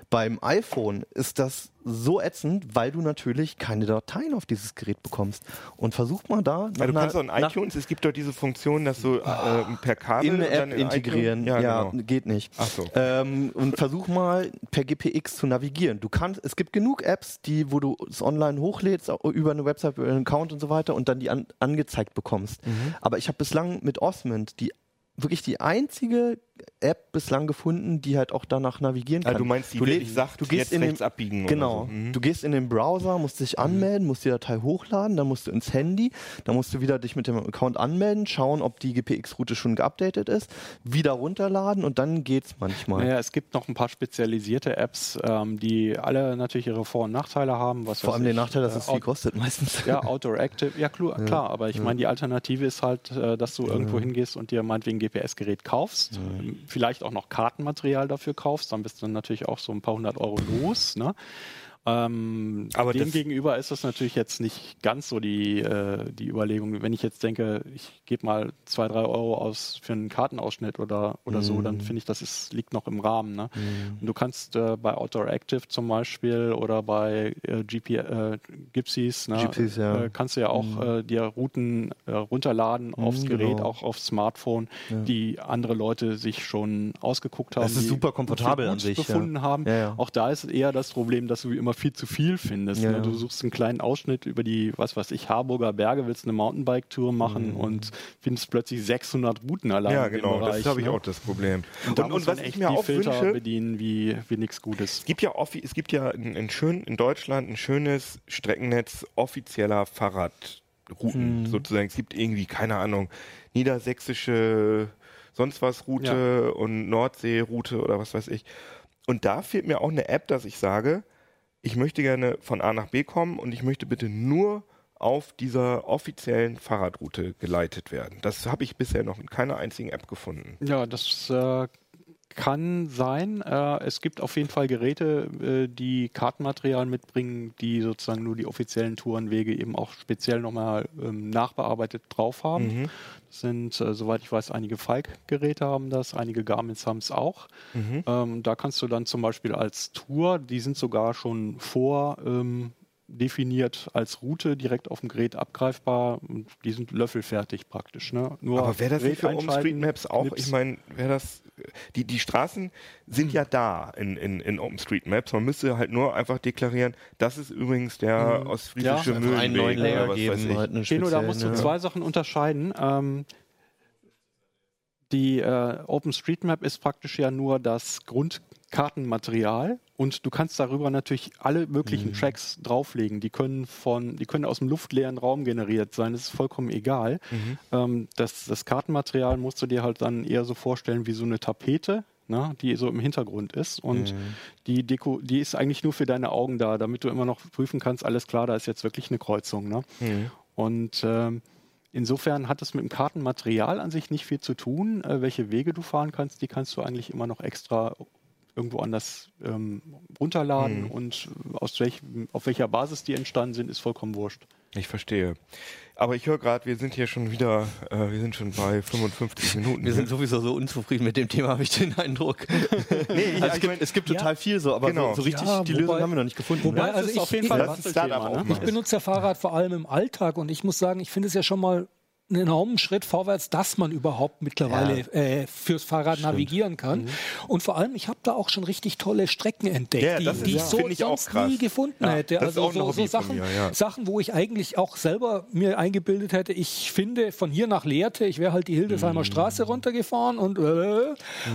[SPEAKER 3] Beim iPhone ist das so ätzend, weil du natürlich keine Dateien auf dieses Gerät bekommst. Und versuch mal da.
[SPEAKER 1] Ja, du kannst doch in iTunes, es gibt doch diese Funktion, dass du äh, per Kabel
[SPEAKER 3] in eine App integrieren.
[SPEAKER 1] iTunes-
[SPEAKER 3] Ja,
[SPEAKER 1] genau.
[SPEAKER 3] geht nicht.
[SPEAKER 1] Ach so.
[SPEAKER 3] Ähm, und versuch mal per GPX zu navigieren. Du kannst, es gibt genug Apps, die, wo du es online hochlädst über eine Website, über einen Account und so weiter und dann die an, angezeigt bekommst.
[SPEAKER 1] Mhm.
[SPEAKER 3] Aber ich habe bislang mit Osmond die wirklich die einzige App bislang gefunden, die halt auch danach navigieren kann.
[SPEAKER 1] Also du meinst, die
[SPEAKER 3] du
[SPEAKER 1] wirklich sagt,
[SPEAKER 3] du gehst
[SPEAKER 1] jetzt
[SPEAKER 3] in den,
[SPEAKER 1] abbiegen
[SPEAKER 3] Genau.
[SPEAKER 1] oder so. Mhm.
[SPEAKER 3] Du gehst in den Browser, musst dich anmelden, musst die Datei hochladen, dann musst du ins Handy, dann musst du wieder dich mit dem Account anmelden, schauen, ob die GPX-Route schon geupdatet ist, wieder runterladen und dann geht's manchmal.
[SPEAKER 5] Naja, es gibt noch ein paar spezialisierte Apps, ähm, die alle natürlich ihre Vor- und Nachteile haben. Was
[SPEAKER 3] Vor allem den
[SPEAKER 5] ich,
[SPEAKER 3] Nachteil, dass
[SPEAKER 5] äh,
[SPEAKER 3] es viel kostet meistens.
[SPEAKER 5] Ja, Outdoor Active, ja klar, klar aber ich meine, die Alternative ist halt, äh, dass du irgendwo hingehst und dir meinetwegen ein GPS-Gerät kaufst, ähm, vielleicht auch noch Kartenmaterial dafür kaufst, dann bist du natürlich auch so ein paar hundert Euro los. Ne? Ähm,
[SPEAKER 1] Aber
[SPEAKER 5] dem gegenüber ist das natürlich jetzt nicht ganz so die, äh, die Überlegung. Wenn ich jetzt denke, ich gebe mal zwei, drei Euro aus für einen Kartenausschnitt oder, oder so, dann finde ich, das ist, liegt noch im Rahmen. Ne? Und du kannst äh, bei Outdoor Active zum Beispiel oder bei äh, GP, äh, Gypsies, ne,
[SPEAKER 3] Gypsies, ja.
[SPEAKER 5] äh, kannst du ja auch äh, dir Routen äh, runterladen aufs Gerät,
[SPEAKER 3] genau.
[SPEAKER 5] auch aufs Smartphone, die andere Leute sich schon ausgeguckt haben.
[SPEAKER 3] Das ist super komfortabel an sich, ja.
[SPEAKER 5] befunden haben.
[SPEAKER 3] Ja, ja.
[SPEAKER 5] Auch da ist eher das Problem, dass du immer viel zu viel findest.
[SPEAKER 3] Ja,
[SPEAKER 5] ne?
[SPEAKER 3] ja.
[SPEAKER 5] Du suchst einen kleinen Ausschnitt über die, was weiß ich, Harburger Berge, willst eine Mountainbike-Tour machen und findest plötzlich 600 Routen allein
[SPEAKER 1] Ja, genau,
[SPEAKER 5] Bereich.
[SPEAKER 1] das habe ich
[SPEAKER 5] ne?
[SPEAKER 1] auch das Problem.
[SPEAKER 5] Und, da muss man echt die Filter bedienen wie, wie nichts Gutes.
[SPEAKER 1] Es gibt ja, offi es gibt ja in, in, schön, in Deutschland ein schönes Streckennetz offizieller Fahrradrouten sozusagen. Es gibt irgendwie, keine Ahnung, niedersächsische sonst was Route und Nordseeroute oder was weiß ich. Und da fehlt mir auch eine App, dass ich sage, ich möchte gerne von A nach B kommen und ich möchte bitte nur auf dieser offiziellen Fahrradroute geleitet werden. Das habe ich bisher noch in keiner einzigen App gefunden.
[SPEAKER 5] Ja, das äh, kann sein. Äh, es gibt auf jeden Fall Geräte, äh, die Kartenmaterial mitbringen, die sozusagen nur die offiziellen Tourenwege eben auch speziell nochmal ähm, nachbearbeitet drauf haben. Das sind, äh, soweit ich weiß, einige Falk-Geräte haben das, einige Garmins haben es auch. Ähm, da kannst du dann zum Beispiel als Tour, die sind sogar schon vor. Ähm, definiert als Route direkt auf dem Gerät abgreifbar und die sind löffelfertig praktisch. Ne? Nur
[SPEAKER 1] Aber wäre das nicht für
[SPEAKER 5] Gerät
[SPEAKER 1] OpenStreetMaps auch? Ich meine, wäre das. Die, die Straßen sind ja da in, in, in OpenStreetMaps. Man müsste halt nur einfach deklarieren, das ist übrigens der ostfriesische
[SPEAKER 5] Ja,
[SPEAKER 3] einfach einen
[SPEAKER 1] Mühlenweg
[SPEAKER 3] neuen
[SPEAKER 1] oder
[SPEAKER 3] Layer
[SPEAKER 1] weiß
[SPEAKER 3] geben.
[SPEAKER 1] ich.
[SPEAKER 3] Halt einen
[SPEAKER 5] Keno, da musst du
[SPEAKER 3] ja.
[SPEAKER 5] zwei Sachen unterscheiden. Ähm, die äh, OpenStreetMap ist praktisch ja nur das Grundkartenmaterial und du kannst darüber natürlich alle möglichen Tracks drauflegen. Die können von, die können aus dem luftleeren Raum generiert sein. Das ist vollkommen egal. Ähm, das, das Kartenmaterial musst du dir halt dann eher so vorstellen wie so eine Tapete. Ne, die so im Hintergrund ist und die Deko, die ist eigentlich nur für deine Augen da, damit du immer noch prüfen kannst, alles klar, da ist jetzt wirklich eine Kreuzung. Ne? Und ähm, insofern hat es mit dem Kartenmaterial an sich nicht viel zu tun. Äh, welche Wege du fahren kannst, die kannst du eigentlich immer noch extra irgendwo anders ähm, runterladen und aus welch, auf welcher Basis die entstanden sind, ist vollkommen wurscht.
[SPEAKER 1] Ich verstehe. Aber ich höre gerade, wir sind hier schon wieder, äh, wir sind schon bei 55 Minuten.
[SPEAKER 3] Wir sind sowieso so unzufrieden mit dem Thema, habe ich den Eindruck.
[SPEAKER 1] nee, ich,
[SPEAKER 3] Also es,
[SPEAKER 1] ich
[SPEAKER 3] gibt,
[SPEAKER 1] mein,
[SPEAKER 3] es gibt total viel so, aber
[SPEAKER 1] Genau.
[SPEAKER 3] so, so richtig
[SPEAKER 4] Ja,
[SPEAKER 3] die
[SPEAKER 4] wobei-
[SPEAKER 3] Lösung haben wir noch nicht gefunden.
[SPEAKER 4] wobei-
[SPEAKER 3] ne?
[SPEAKER 4] also
[SPEAKER 5] ist
[SPEAKER 4] ich-
[SPEAKER 5] auf jeden
[SPEAKER 4] ich-
[SPEAKER 5] Fall
[SPEAKER 1] ein Startup
[SPEAKER 5] Bastelthema,
[SPEAKER 1] aufmachen.
[SPEAKER 4] Ich benutze ja Fahrrad vor allem im Alltag und ich muss sagen, ich finde es ja schon mal einen enormen Schritt vorwärts, dass man überhaupt mittlerweile äh, fürs Fahrrad navigieren kann. Und vor allem, ich habe da auch schon richtig tolle Strecken entdeckt,
[SPEAKER 1] Ja,
[SPEAKER 4] die, die
[SPEAKER 1] ja.
[SPEAKER 4] ich so
[SPEAKER 1] ich
[SPEAKER 4] sonst nie gefunden
[SPEAKER 1] Ja,
[SPEAKER 4] hätte. Also so, so Sachen,
[SPEAKER 1] mir, ja.
[SPEAKER 4] Sachen, wo ich eigentlich auch selber mir eingebildet hätte, ich finde von hier nach Lehrte, ich wäre halt die Hildesheimer Straße runtergefahren und äh,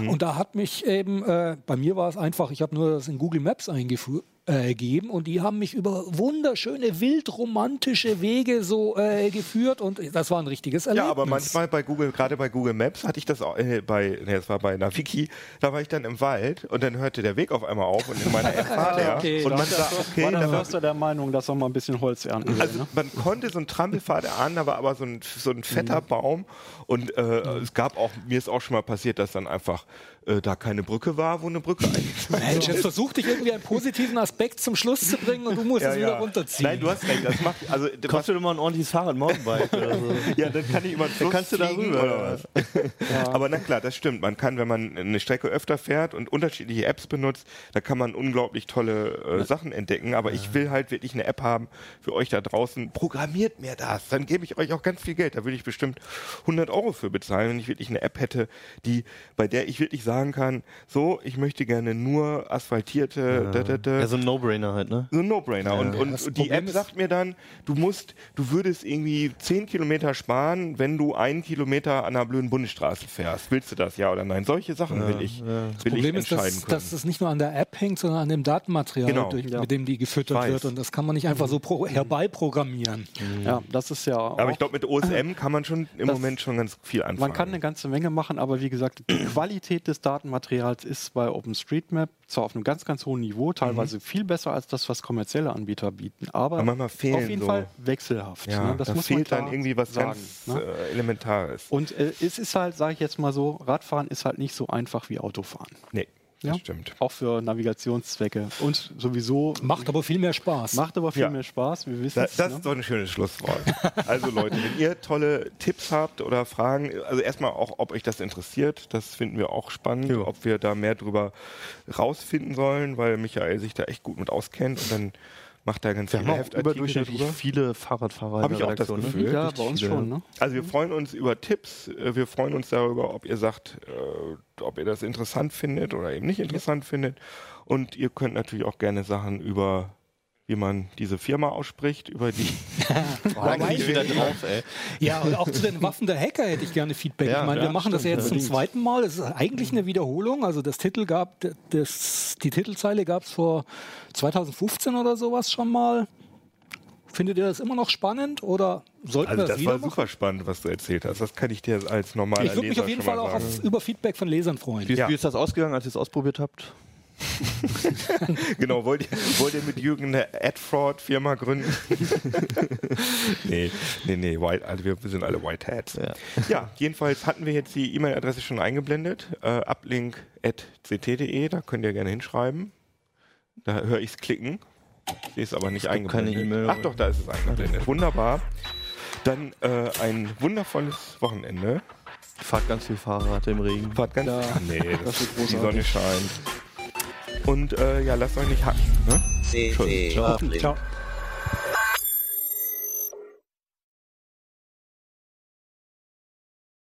[SPEAKER 4] und da hat mich eben, äh, bei mir war es einfach, ich habe nur das in Google Maps eingeführt äh, geben und die haben mich über wunderschöne, wildromantische Wege so äh, geführt und das war ein richtiges Erlebnis.
[SPEAKER 1] ja, aber manchmal bei Google, gerade bei Google Maps hatte ich das auch, äh, bei, nee, das war bei Naviki, da war ich dann im Wald und dann hörte der Weg auf einmal auf und in meiner App war der.
[SPEAKER 4] Okay.
[SPEAKER 1] Und man sah, okay,
[SPEAKER 5] war der Förster der Meinung, dass er mal ein bisschen Holz ernten will.
[SPEAKER 1] also
[SPEAKER 5] ne?
[SPEAKER 1] man konnte so einen Trampelpfad erahnen, da war aber so ein, so ein fetter Baum und äh, es gab auch, mir ist auch schon mal passiert, dass dann einfach äh, da keine Brücke war, wo eine Brücke eigentlich
[SPEAKER 4] Mensch, jetzt versuch dich irgendwie einen positiven Aspekt zum Schluss zu bringen und du musst es wieder runterziehen.
[SPEAKER 1] Nein, du hast recht. Das macht, also, was,
[SPEAKER 3] Kaufst du dir mal ein ordentliches Fahrrad, Mountainbike oder so.
[SPEAKER 1] ja, dann kann ich immer
[SPEAKER 3] Dann kannst du da rüber.
[SPEAKER 1] oder was. Aber na klar, das stimmt. Man kann, wenn man eine Strecke öfter fährt und unterschiedliche Apps benutzt, da kann man unglaublich tolle äh, Sachen entdecken. Aber ich will halt wirklich eine App haben für euch da draußen. Programmiert mir das. Dann gebe ich euch auch ganz viel Geld. Da würde ich bestimmt 100 Euro für bezahlen, wenn ich wirklich eine App hätte, die, bei der ich wirklich sagen kann, so, ich möchte gerne nur asphaltierte, da, da, da,
[SPEAKER 3] Ja, so ein No-Brainer halt, ne?
[SPEAKER 1] so ein No-Brainer. und und
[SPEAKER 4] das
[SPEAKER 1] die
[SPEAKER 4] Problem
[SPEAKER 1] App sagt mir dann, du musst, du würdest irgendwie 10 Kilometer sparen, wenn du einen Kilometer an einer blöden Bundesstraße fährst. Willst du das, ja oder nein? Solche Sachen will ich, will
[SPEAKER 4] Das Problem
[SPEAKER 1] ich
[SPEAKER 4] ist,
[SPEAKER 1] entscheiden
[SPEAKER 4] dass, dass es nicht nur an der App hängt, sondern an dem Datenmaterial,
[SPEAKER 1] Genau.
[SPEAKER 4] durch,
[SPEAKER 5] Ja.
[SPEAKER 4] mit dem die gefüttert
[SPEAKER 1] Weiß.
[SPEAKER 4] wird. Und das kann man nicht einfach so pro, herbeiprogrammieren.
[SPEAKER 5] Ja, das ist ja auch
[SPEAKER 1] Aber ich glaube, mit OSM kann man schon im
[SPEAKER 5] Das-
[SPEAKER 1] Moment schon ganz viel anfangen.
[SPEAKER 5] Man kann eine ganze Menge machen, aber wie gesagt, die Qualität des Datenmaterials ist bei OpenStreetMap zwar auf einem ganz, ganz hohen Niveau, teilweise viel besser als das, was kommerzielle Anbieter bieten, aber,
[SPEAKER 1] Aber
[SPEAKER 5] auf jeden
[SPEAKER 1] so-
[SPEAKER 5] Fall wechselhaft.
[SPEAKER 1] ja,
[SPEAKER 5] ne? Das
[SPEAKER 1] da
[SPEAKER 5] muss
[SPEAKER 1] fehlt
[SPEAKER 5] man
[SPEAKER 1] dann irgendwie was
[SPEAKER 5] sagen,
[SPEAKER 1] ganz
[SPEAKER 5] ne?
[SPEAKER 1] äh, Elementares.
[SPEAKER 5] Und äh, es ist halt, sage ich jetzt mal so, Radfahren ist halt nicht so einfach wie Autofahren.
[SPEAKER 1] Nee, das
[SPEAKER 5] Ja?
[SPEAKER 1] stimmt.
[SPEAKER 5] Auch für Navigationszwecke. Und sowieso
[SPEAKER 4] Macht aber viel mehr Spaß.
[SPEAKER 5] macht aber viel
[SPEAKER 1] Ja.
[SPEAKER 5] mehr Spaß, wir wissen
[SPEAKER 1] Da,
[SPEAKER 5] es.
[SPEAKER 1] das
[SPEAKER 5] ne?
[SPEAKER 1] ist doch ein schönes Schlusswort. Also Leute, wenn ihr tolle Tipps habt oder Fragen, also erstmal auch, ob euch das interessiert, das finden wir auch spannend, ob wir da mehr drüber rausfinden sollen, weil Michael sich da echt gut mit auskennt und dann macht er ganz
[SPEAKER 3] Wir
[SPEAKER 1] viele
[SPEAKER 3] haben auch
[SPEAKER 1] Heftartikel
[SPEAKER 3] überdurchschnittlich
[SPEAKER 1] darüber.
[SPEAKER 3] viele Fahrradfahrer
[SPEAKER 1] Hab
[SPEAKER 3] in
[SPEAKER 1] ich
[SPEAKER 3] der
[SPEAKER 1] auch das
[SPEAKER 3] ne?
[SPEAKER 1] Gefühl.
[SPEAKER 5] ja, bei uns
[SPEAKER 3] viele.
[SPEAKER 5] schon. Ne?
[SPEAKER 1] Also wir freuen uns über Tipps, äh, wir freuen uns darüber, ob ihr sagt, äh, ob ihr das interessant findet oder eben nicht interessant findet. Und ihr könnt natürlich auch gerne Sachen über wie man diese Firma ausspricht, über die
[SPEAKER 3] Da bin ich wieder drauf, ey.
[SPEAKER 4] Ja, und auch zu den Waffen der Hacker hätte ich gerne Feedback.
[SPEAKER 3] Ja,
[SPEAKER 4] ich meine, wir
[SPEAKER 3] ja,
[SPEAKER 4] machen das
[SPEAKER 3] stimmt,
[SPEAKER 4] jetzt zum zweiten Mal. Es ist eigentlich eine Wiederholung. Also das Titel gab, das, die Titelzeile gab es vor 2015 oder sowas schon mal. Findet ihr das immer noch spannend oder sollten
[SPEAKER 1] Also
[SPEAKER 4] wir das
[SPEAKER 1] das
[SPEAKER 4] wieder
[SPEAKER 1] war
[SPEAKER 4] machen?
[SPEAKER 1] super spannend, was du erzählt hast. Das kann ich dir als normaler
[SPEAKER 4] Ich würde mich
[SPEAKER 1] Leser
[SPEAKER 4] auf jeden Fall auch auf, über Feedback von Lesern freuen.
[SPEAKER 3] Wie,
[SPEAKER 1] Ja.
[SPEAKER 3] wie ist das ausgegangen, als ihr es ausprobiert habt?
[SPEAKER 1] Genau, wollt ihr, wollt ihr mit Jürgen eine Ad-Fraud-Firma gründen? nee, nee, nee, white, also wir, sind alle White Hats.
[SPEAKER 3] Ja.
[SPEAKER 1] Ja, jedenfalls hatten wir jetzt die E-Mail-Adresse schon eingeblendet, äh, uplink.ct.de, da könnt ihr gerne hinschreiben. Da höre ich es klicken. Ich sehe es aber nicht
[SPEAKER 3] gibt keine
[SPEAKER 1] eingeblendet.
[SPEAKER 3] E-Mail.
[SPEAKER 1] Ach doch, da ist es eingeblendet. Wunderbar. Dann äh, ein wundervolles Wochenende.
[SPEAKER 3] Fahrt ganz viel Fahrrad im Regen.
[SPEAKER 1] Fahrt ganz.
[SPEAKER 5] Ja,
[SPEAKER 1] Ach nee, das
[SPEAKER 5] das wird
[SPEAKER 1] die. Sonne scheint. Und äh, ja, lasst euch nicht hacken. Ne?
[SPEAKER 2] CT Uplink.
[SPEAKER 4] Ciao.